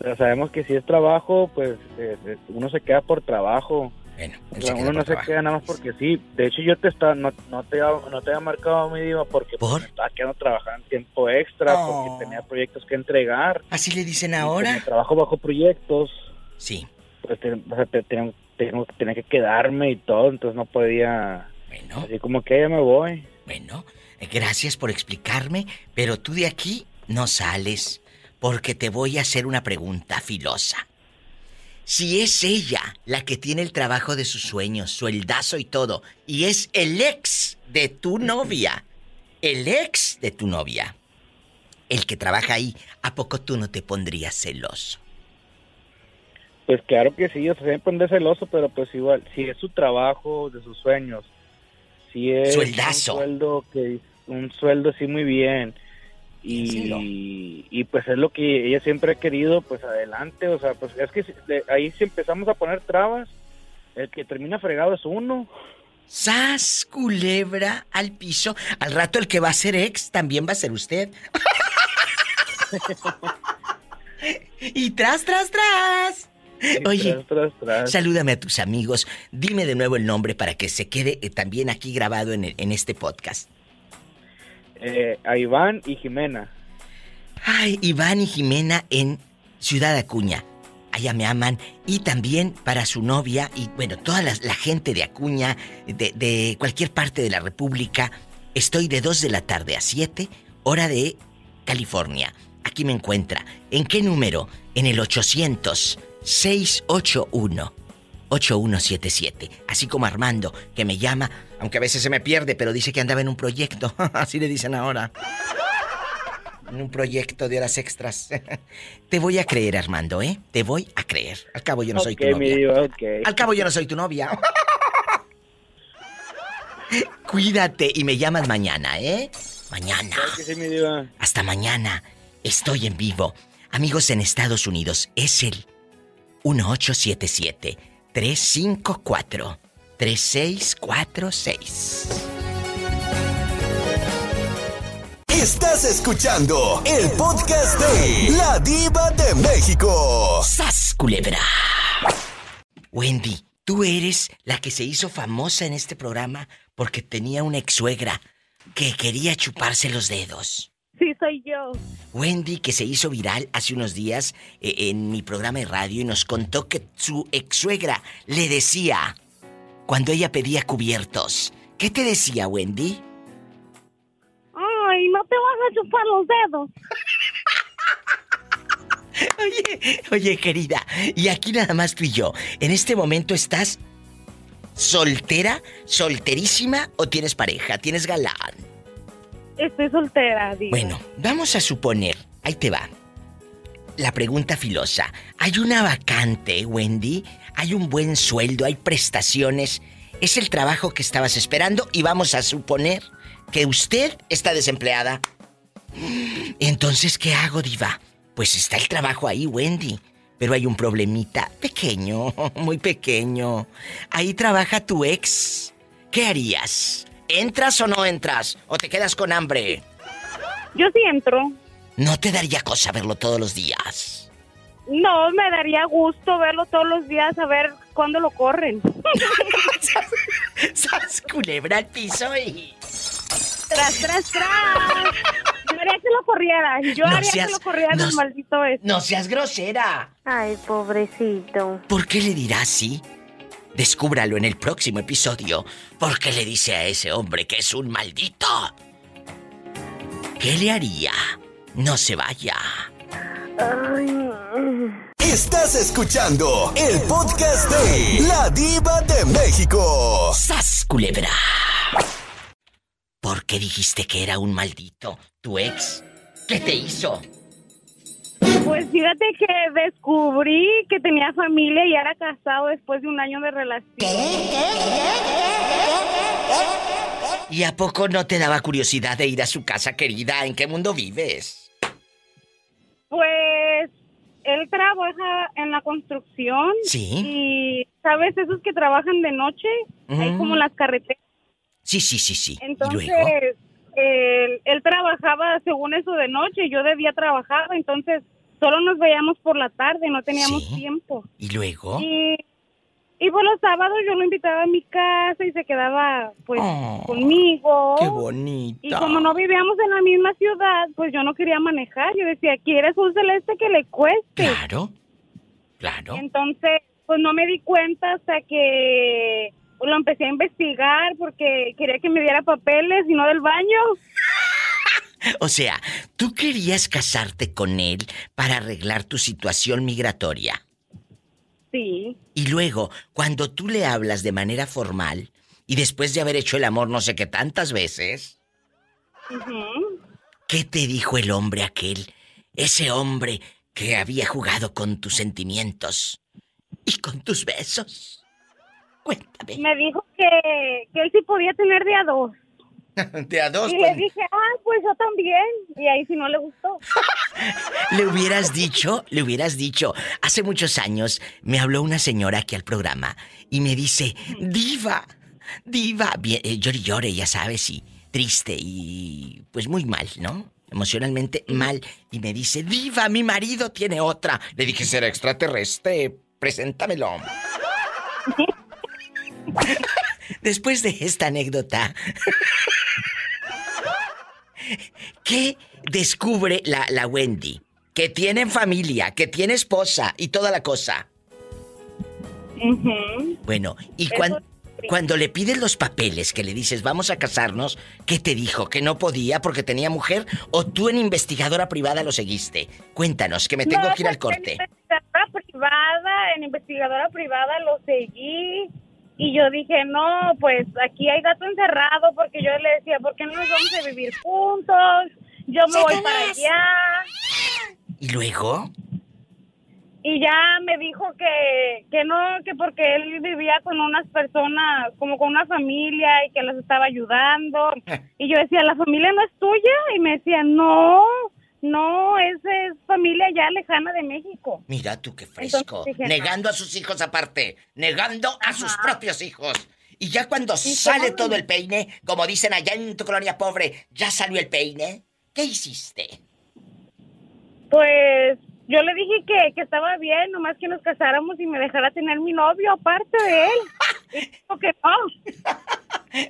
O sea, sabemos que si es trabajo, pues eh, eh, uno se queda por trabajo. Bueno, O sea, uno no se queda nada más porque sí. De hecho, yo te está, no, no te no te había marcado mi diva porque pues, me estaba quedando trabajando tiempo extra, Oh. porque tenía proyectos que entregar. ¿Así le dicen Y ahora? trabajo bajo proyectos. Sí. Pues tenía que quedarme y todo, entonces no podía. Bueno. Así como que ya me voy. Bueno, eh, gracias por explicarme, pero tú de aquí no sales, porque te voy a hacer una pregunta filosa. Si es ella la que tiene el trabajo de sus sueños, sueldazo y todo, y es el ex de tu novia, el ex de tu novia, el que trabaja ahí, ¿a poco tú no te pondrías celoso? Pues claro que sí, o sea, se celoso, pero pues igual, si es su trabajo, de sus sueños, si es Sueldazo. un sueldo que un sueldo así muy bien y, y pues es lo que ella siempre ha querido, pues adelante, o sea, pues es que de- ahí si empezamos a poner trabas, el que termina fregado es uno. ¡Sas, culebra al piso! Al rato el que va a ser ex también va a ser usted. y tras, tras, tras. Oye, Tras, tras, tras. salúdame a tus amigos. Dime de nuevo el nombre para que se quede eh, también aquí grabado en, el- en este podcast. Eh, a Iván y Jimena. Ay, Iván y Jimena en Ciudad Acuña. Allá me aman. Y también para su novia y, bueno, toda la, la gente de Acuña, de, de cualquier parte de la República. Estoy de 2 de la tarde a 7, hora de California. Aquí me encuentra. ¿En qué número? En el 800-681. 8177. Así como Armando, que me llama, aunque a veces se me pierde, pero dice que andaba en un proyecto. Así le dicen ahora. En un proyecto de horas extras. Te voy a creer, Armando, ¿eh? Te voy a creer. Al cabo yo no soy tu novia. diva. Al cabo yo no soy tu novia. Cuídate y me llamas mañana, ¿eh? Mañana. Claro que sí, mi diva. Hasta mañana. Estoy en vivo. Amigos en Estados Unidos, es el 1877-354-3646. Estás escuchando el podcast de La Diva de México. ¡Sas, culebra! Wendy, tú eres la que se hizo famosa en este programa porque tenía una ex suegra que quería chuparse los dedos. Sí, soy yo. Wendy, que se hizo viral hace unos días eh, en mi programa de radio y nos contó que su ex suegra le decía cuando ella pedía cubiertos. ¿Qué te decía, Wendy? no te vas a chupar los dedos. Oye, oye, querida, y aquí nada más tú y yo. ¿En este momento estás soltera, solterísima o tienes pareja? ¿Tienes galán? Estoy soltera, digo. Bueno, vamos a suponer, ahí te va. La pregunta filosa. ¿Hay una vacante, Wendy? ¿Hay un buen sueldo? ¿Hay prestaciones? ¿Es el trabajo que estabas esperando? Y vamos a suponer que usted está desempleada. Entonces, ¿qué hago, diva? Pues está el trabajo ahí, Wendy. Pero hay un problemita pequeño, muy pequeño. Ahí trabaja tu ex. ¿Qué harías? ¿Entras o no entras? ¿O te quedas con hambre? Yo sí entro. ¿No te daría cosa verlo todos los días? No, me daría gusto verlo todos los días a ver cuándo lo corren. ¡Sas culebra al piso y... ¡Tras, tras, tras! Yo haría que lo corriera. Yo No haría seas- que lo corriera no el maldito este. No seas grosera. Ay, pobrecito. ¿Por qué le dirá así? Descúbralo en el próximo episodio. ¿Por qué le dice a ese hombre que es un maldito? ¿Qué le haría? No se vaya. Estás escuchando el podcast de La Diva de México. ¡Sas, culebra! ¿Por qué dijiste que era un maldito? ¿Tu ex? ¿Qué te hizo? Pues fíjate que descubrí que tenía familia y era casado después de un año de relación. ¿Y a poco no te daba curiosidad de ir a su casa, querida? ¿En qué mundo vives? Pues él trabaja en la construcción. Sí. Y, ¿sabes? Esos que trabajan de noche, Mm. como las carreteras. Sí, sí, sí, sí. ¿Y Entonces, luego? Él, él trabajaba según eso de noche, yo de día trabajaba, entonces solo nos veíamos por la tarde, no teníamos tiempo. ¿Y luego? Y, y por los sábados yo lo invitaba a mi casa y se quedaba pues Oh, conmigo. ¡Qué bonita! Y como no vivíamos en la misma ciudad, pues yo no quería manejar. Yo decía, ¿quieres un celeste que le cueste? Claro, claro. Entonces, pues no me di cuenta hasta que lo empecé a investigar porque quería que me diera papeles y no del baño. O sea, tú querías casarte con él para arreglar tu situación migratoria. Sí. Y luego, cuando tú le hablas de manera formal y después de haber hecho el amor no sé qué tantas veces, ¿qué te dijo el hombre aquel? Ese hombre que había jugado con tus sentimientos y con tus besos. Me dijo que, que él sí podía tener de a dos. De a dos, y pues, le dije, ah, pues yo también. Y ahí sí no le gustó. Le hubieras dicho, le hubieras dicho. Hace muchos años me habló una señora aquí al programa y me dice, diva, diva, bien, eh, llore y llore, ya sabes, y triste y pues muy mal, ¿no? Emocionalmente mal. Y me dice, diva, mi marido tiene otra. Le dije, será extraterrestre, preséntamelo. Después de esta anécdota, ¿qué descubre la, la Wendy? Que tiene familia, que tiene esposa y toda la cosa. Bueno, y Eso cuan- cuando le pides los papeles, que le dices, vamos a casarnos, ¿qué te dijo? ¿Que no podía porque tenía mujer? ¿O tú en investigadora privada lo seguiste? Cuéntanos, que me tengo No, que ir al corte. En investigadora privada, en investigadora privada lo seguí. Y yo dije, no, pues aquí hay gato encerrado porque yo le decía, ¿por qué no nos vamos a vivir juntos? Yo me voy para allá. ¿Y luego? Y ya me dijo que, que no, que porque él vivía con unas personas, como con una familia y que las estaba ayudando. Y yo decía, ¿la familia no es tuya? Y me decía, no, no, es familia ya lejana de México. Mira tú qué fresco. Entonces negando a sus hijos aparte. Negando a sus propios hijos. Y ya cuando Sí, sale todo el peine, como dicen allá en tu colonia pobre, ya salió el peine. ¿Qué hiciste? Pues yo le dije que, que estaba bien, nomás que nos casáramos y me dejara tener mi novio aparte de él. Que no.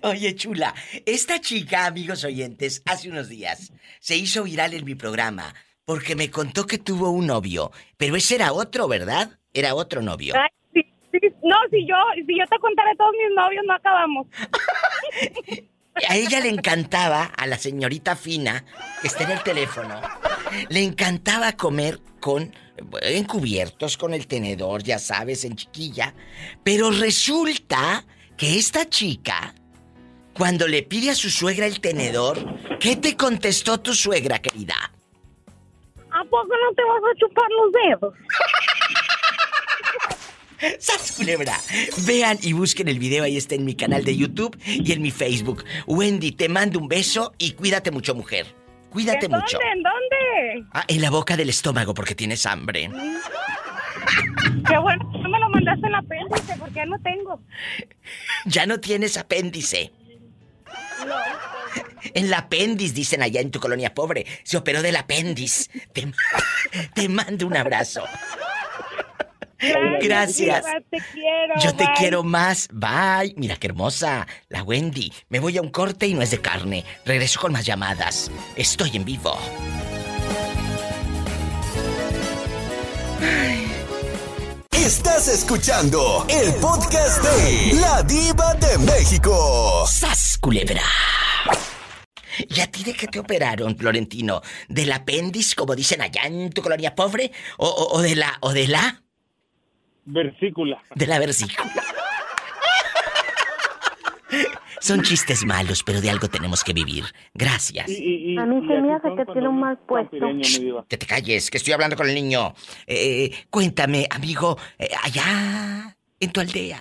Oye, chula, esta chica, amigos oyentes, hace unos días se hizo viral en mi programa porque me contó que tuvo un novio. Pero ese era otro, ¿verdad? Era otro novio. Ay, sí, sí, no, si yo, si yo te contara todos mis novios, no acabamos. A ella le encantaba, a la señorita fina, que está en el teléfono, le encantaba comer con encubiertos, con el tenedor, ya sabes, en chiquilla. Pero resulta que esta chica, cuando le pide a su suegra el tenedor, ¿qué te contestó tu suegra, querida? ¿A poco no te vas a chupar los dedos? ¡Sas, culebra! Vean y busquen el video, ahí está en mi canal de YouTube y en mi Facebook. Wendy, te mando un beso y cuídate mucho, mujer. Cuídate ¿En mucho. dónde? ¿En dónde? Ah, en la boca del estómago porque tienes hambre. Qué bueno, no me lo mandaste en el apéndice porque ya no tengo. Ya no tienes apéndice. No. En la apéndice, dicen allá en tu colonia pobre. Se operó del apéndice. Te, te mando un abrazo. Gracias. Diva, Te quiero. Yo te bye. quiero más. Bye. Mira qué hermosa. La Wendy. Me voy a un corte y no es de carne. Regreso con más llamadas. Estoy en vivo. Estás escuchando el podcast de La Diva de México. ¡Sas, culebra! ¿Y a ti de qué te operaron, Florentino? ¿Del apéndice, como dicen allá en tu colonia pobre? ¿O, o- o de la... o de la... Versícula. de la vesícula? Son chistes malos, pero de algo tenemos que vivir. Gracias. A mí se me hace que tiene un mal puesto. Que te calles, que estoy hablando con el niño. Eh, cuéntame, amigo, eh, allá en tu aldea,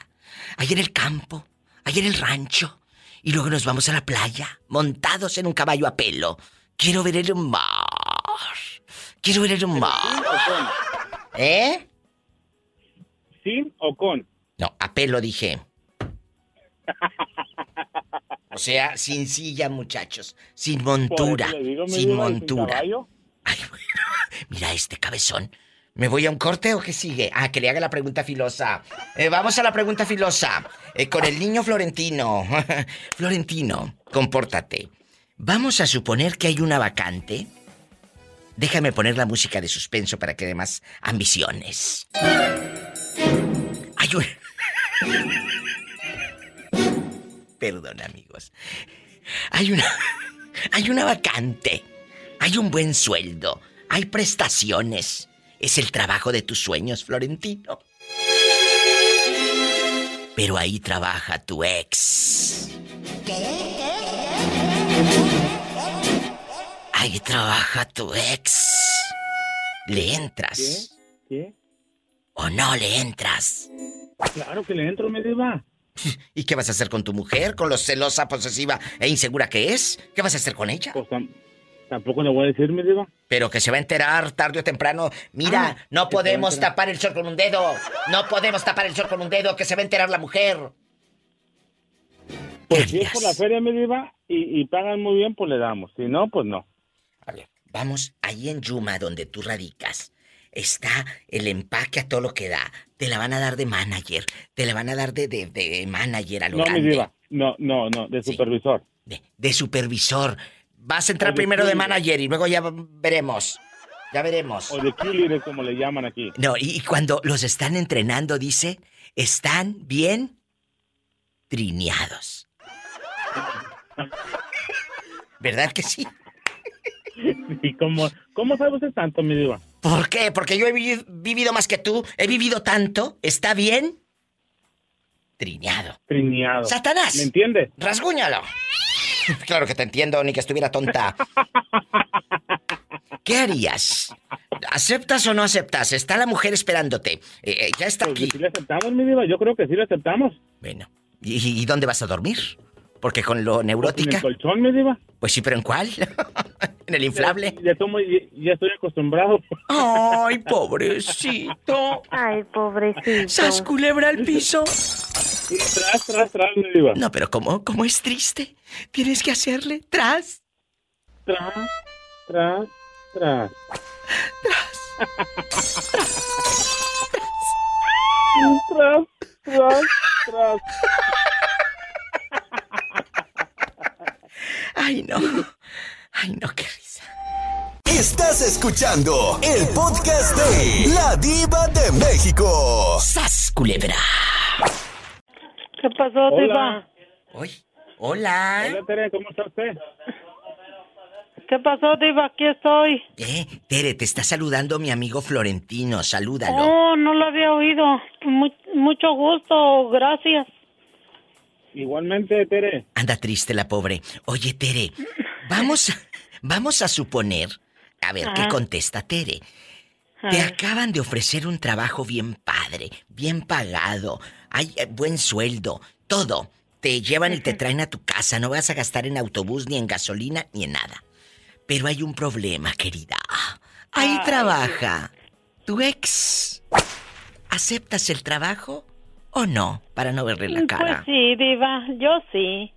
allá en el campo, allá en el rancho, y luego nos vamos a la playa, montados en un caballo a pelo. Quiero ver el mar. Quiero ver el mar. ¿Eh? ¿Sin o con? No, a pelo dije. O sea, sin silla, muchachos. Sin montura. Digo, sin diva, ¿y sin montura. caballo? Mira este cabezón. ¿Me voy a un corte o qué sigue? Ah, que le haga la pregunta filosa. Eh, vamos a la pregunta filosa. Eh, con el niño Florentino. Florentino, compórtate. Vamos a suponer que hay una vacante. Déjame poner la música de suspenso para que dé más ambiciones. Hay. Perdón, amigos. Hay una... Hay una vacante. Hay un buen sueldo. Hay prestaciones. Es el trabajo de tus sueños, Florentino. Pero ahí trabaja tu ex. Ahí trabaja tu ex. ¿Le entras? ¿Qué? ¿O no le entras? Claro que le entro, mi diva. ¿Y qué vas a hacer con tu mujer? ¿Con lo celosa, posesiva e insegura que es? ¿Qué vas a hacer con ella? Pues tam- tampoco le voy a decir, mi diva. Pero que se va a enterar tarde o temprano. Mira, Ah, no a podemos tapar el sol con un dedo. No podemos tapar el sol con un dedo, que se va a enterar la mujer. Pues si es por la feria, mi diva, y, y pagan muy bien, pues le damos. Si no, pues no. Vamos, ahí en Yuma, donde tú radicas, está el empaque a todo lo que da. Te la van a dar de manager. Te la van a dar de, de, de manager a lo No, mi grande. diva. No, no, no, de supervisor. De supervisor. Vas a entrar O primero de manager y luego ya veremos. Ya veremos. O de killer, como le llaman aquí. No, y, y cuando los están entrenando, dice, están bien trineados. ¿Verdad que sí? ¿Y cómo, cómo sabe usted tanto, mi diva? ¿Por qué? Porque yo he vi- vivido más que tú, he vivido tanto, ¿está bien? Trineado. Trineado. ¡Satanás! ¿Me entiende? ¡Rasguñalo! Claro que te entiendo, ni que estuviera tonta. ¿Qué harías? ¿Aceptas o no aceptas? Está la mujer esperándote. Eh, eh, ya está aquí. ¿Sí le aceptamos, mi diva? Yo creo que sí le aceptamos. Bueno. ¿Y, y dónde vas a dormir? Porque con lo neurótica. ¿En el colchón, mi diva? Pues sí, pero ¿en cuál? ¿En el inflable? Ya, tomo, ya, ya estoy acostumbrado. Ay, pobrecito. Ay, pobrecito. ¡Sas culebra al piso! Tras, tras, tras, mi diva. No, pero ¿cómo? ¿Cómo es triste? Tienes que hacerle tras. Tras, tras, tras. Tras, tras, tras. Ay, no. Ay, no, qué risa. Estás escuchando el podcast de La Diva de México. ¡Sas, culebra! ¿Qué pasó, Hola. Diva? Hoy. Hola. Hola, Tere, ¿cómo está usted? ¿Qué pasó, Diva? Aquí estoy. Eh, Tere, te está saludando mi amigo Florentino. Salúdalo. Oh, no lo había oído. Mu- mucho gusto, gracias. Igualmente, Tere. Anda triste la pobre. Oye, Tere, vamos, vamos a suponer. A ver, ¿qué contesta Tere? Te acaban de ofrecer un trabajo bien padre, bien pagado, hay eh, buen sueldo, todo. Te llevan y te traen a tu casa, no vas a gastar en autobús, ni en gasolina, ni en nada. Pero hay un problema, querida. Ahí Ay. trabaja tu ex. ¿Aceptas el trabajo o no? Para no verle la Pues cara. sí, Diva, yo sí.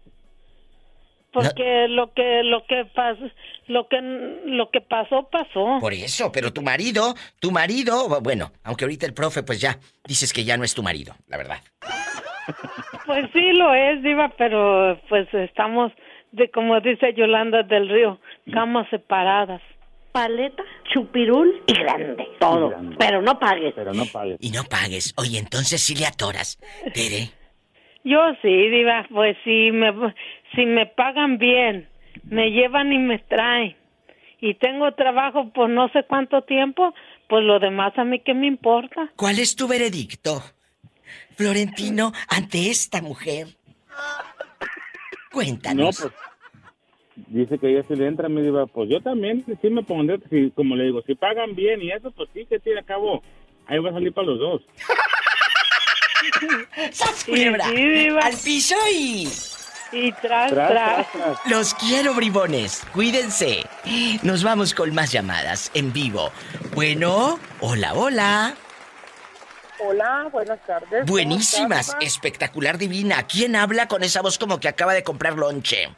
Porque lo que lo que pasó lo que lo que pasó pasó. Por eso, pero tu marido, tu marido, bueno, aunque ahorita el profe pues ya dices que ya no es tu marido, la verdad. Pues sí lo es, Diva, pero pues estamos de como dice Yolanda del Río, camas separadas. Paleta, chupirul y grande. Todo. Pero no pagues. Pero no pagues. Y no pagues. Oye, entonces sí le atoras. Tere, Yo sí, Diva, pues si me, si me pagan bien, me llevan y me traen, y tengo trabajo por no sé cuánto tiempo, pues lo demás a mí qué me importa. ¿cuál es tu veredicto? Florentino, ante esta mujer. Cuéntanos. No, pues. Dice que ella sí le entra, me diva. Pues yo también, sí me pondré, si, como le digo, si pagan bien y eso, pues sí, que tiene a cabo. Ahí va a salir para los dos. ¡Sas, culebra! sí, Diva. ¡Al piso y... Y tras, Tras, tras. Los quiero, bribones. Cuídense. Nos vamos con más llamadas en vivo. Bueno, hola, hola. Hola, buenas tardes. ¿Cómo Buenísimas, estás, espectacular, divina. ¿Quién habla con esa voz como que acaba de comprar lonche?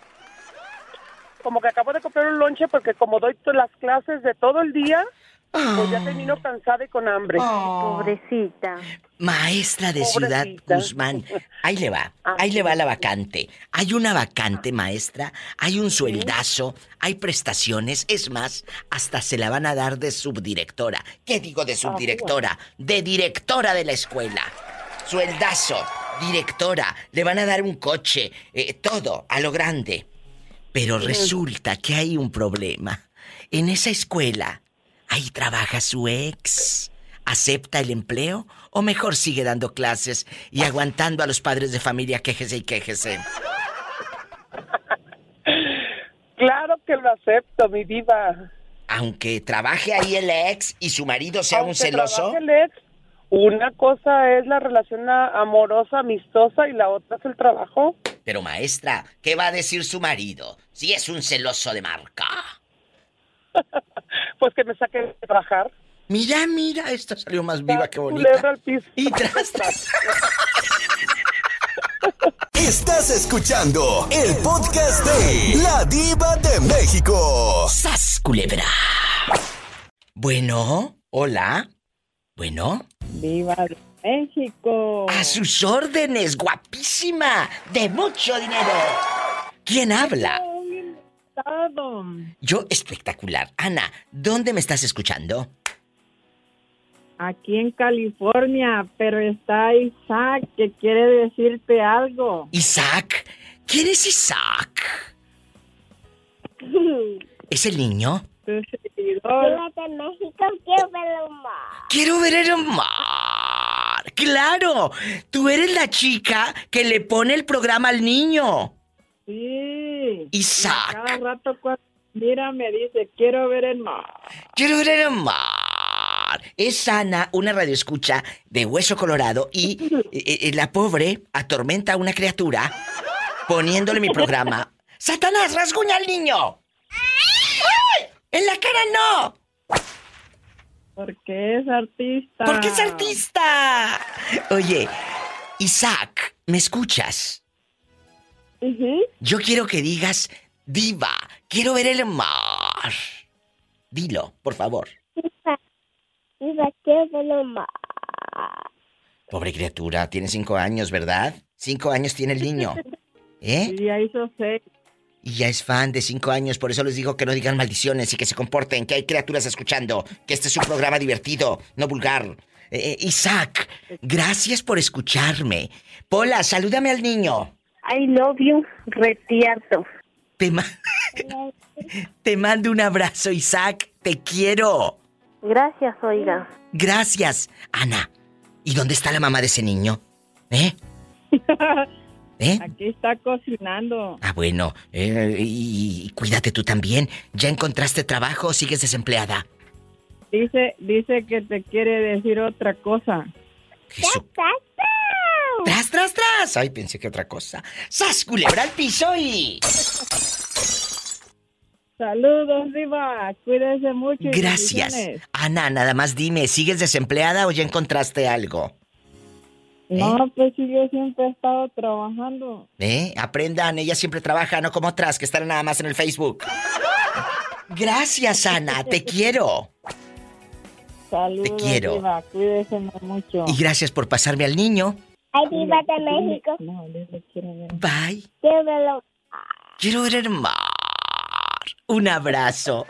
Como que acabo de comprar un lonche porque como doy las clases de todo el día, pues ya Ah. termino cansada y con hambre. Pobrecita. Maestra de Ciudad. Guzmán. Ahí le va, ahí le va la vacante. Hay una vacante, maestra, hay un sueldazo, hay prestaciones, es más, hasta se la van a dar de subdirectora. ¿Qué digo de subdirectora? De directora de la escuela. Sueldazo, directora, le van a dar un coche, eh, todo, a lo grande. Pero resulta que hay un problema. En esa escuela, ahí trabaja su ex. ¿Acepta el empleo o mejor sigue dando clases y aguantando a los padres de familia quéjese y quéjese? Claro que lo acepto, mi diva. Aunque trabaje ahí el ex y su marido sea un celoso. el ex, una cosa es la relación amorosa, amistosa y la otra es el trabajo. Pero maestra, ¿qué va a decir su marido si es un celoso de marca? Pues que me saque de trabajar. Mira, mira, esta salió más viva que bonita. al piso. Y tras, tras. Estás escuchando el podcast de La Diva de México. ¡Sas, culebra! Bueno, hola. Bueno, Viva México. a sus órdenes, guapísima, de mucho dinero. ¿Quién habla? Todo. Yo espectacular. Ana, ¿dónde me estás escuchando? Aquí en California, pero está Isaac que quiere decirte algo. Isaac. ¿Quién es Isaac? ¿Es el niño? Tu seguidor. de México, quiero verlo más. Quiero ver el mar. Claro, tú eres la chica que le pone el programa al niño. Sí. Isaac. Y Cada rato cuando mira me dice, quiero ver el mar. Quiero ver el mar. Es Ana, una radioescucha de Hueso Colorado y eh, eh, la pobre atormenta a una criatura poniéndole mi programa. ¡Satanás, rasguña al niño! ¡Ay! ¡En la cara no! Porque es artista. ¡Porque es artista! Oye, Isaac, ¿me escuchas? Yo quiero que digas, diva, quiero ver el mar. Dilo, por favor. Viva, quiero verlo más. Pobre criatura, tiene cinco años, ¿verdad? Cinco años tiene el niño. ¿Eh? Y ya hizo seis. Y ya es fan de cinco años, por eso les digo que no digan maldiciones y que se comporten, que hay criaturas escuchando, que este es un programa divertido, no vulgar. Eh, eh, Isaac, gracias por escucharme. Pola, salúdame al niño. I love you, retierto. Te, ma- te mando un abrazo, Isaac. Te quiero. Gracias, oiga. Gracias. Ana, ¿y dónde está la mamá de ese niño? ¿Eh? ¿Eh? Aquí está cocinando. Ah, bueno. eh, y, y cuídate tú también. ¿Ya encontraste trabajo o sigues desempleada? Dice, dice que te quiere decir otra cosa. ¡Tras, tras, tras! Ay, pensé que otra cosa. ¡Sas, culebra al piso y... Saludos, Diva. Cuídese mucho. y Gracias. Ana, nada más dime, ¿sigues desempleada o ya encontraste algo? No, pues sí, yo siempre he estado trabajando. ¿Eh? Aprendan, ella siempre trabaja, no como otras que están nada más en el Facebook. Gracias, Ana, te quiero. Saludos, quiero. Diva. Cuídese mucho. Y gracias por pasarme al niño. Ay, Diva de México. No, yo le quiero ver. Bye. Llévelo. Quiero ver el mar. Un abrazo.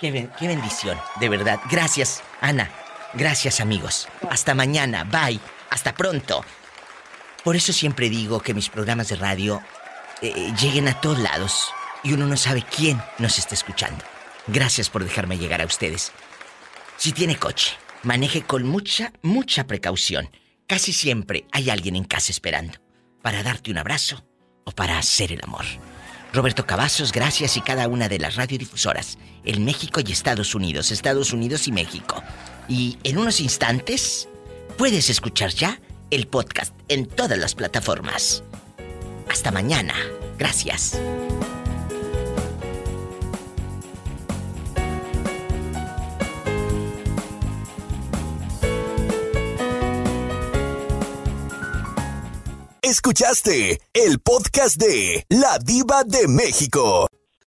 Qué, ben- qué bendición, de verdad. Gracias, Ana. Gracias, amigos. Hasta mañana. Bye. Hasta pronto. Por eso siempre digo que mis programas de radio eh, eh, lleguen a todos lados y uno no sabe quién nos está escuchando. Gracias por dejarme llegar a ustedes. Si tiene coche, maneje con mucha, mucha precaución. Casi siempre hay alguien en casa esperando para darte un abrazo o para hacer el amor. Roberto Cavazos, gracias y cada una de las radiodifusoras en México y Estados Unidos, Estados Unidos y México. Y en unos instantes puedes escuchar ya el podcast en todas las plataformas. Hasta mañana. Gracias. Escuchaste el podcast de La Diva de México.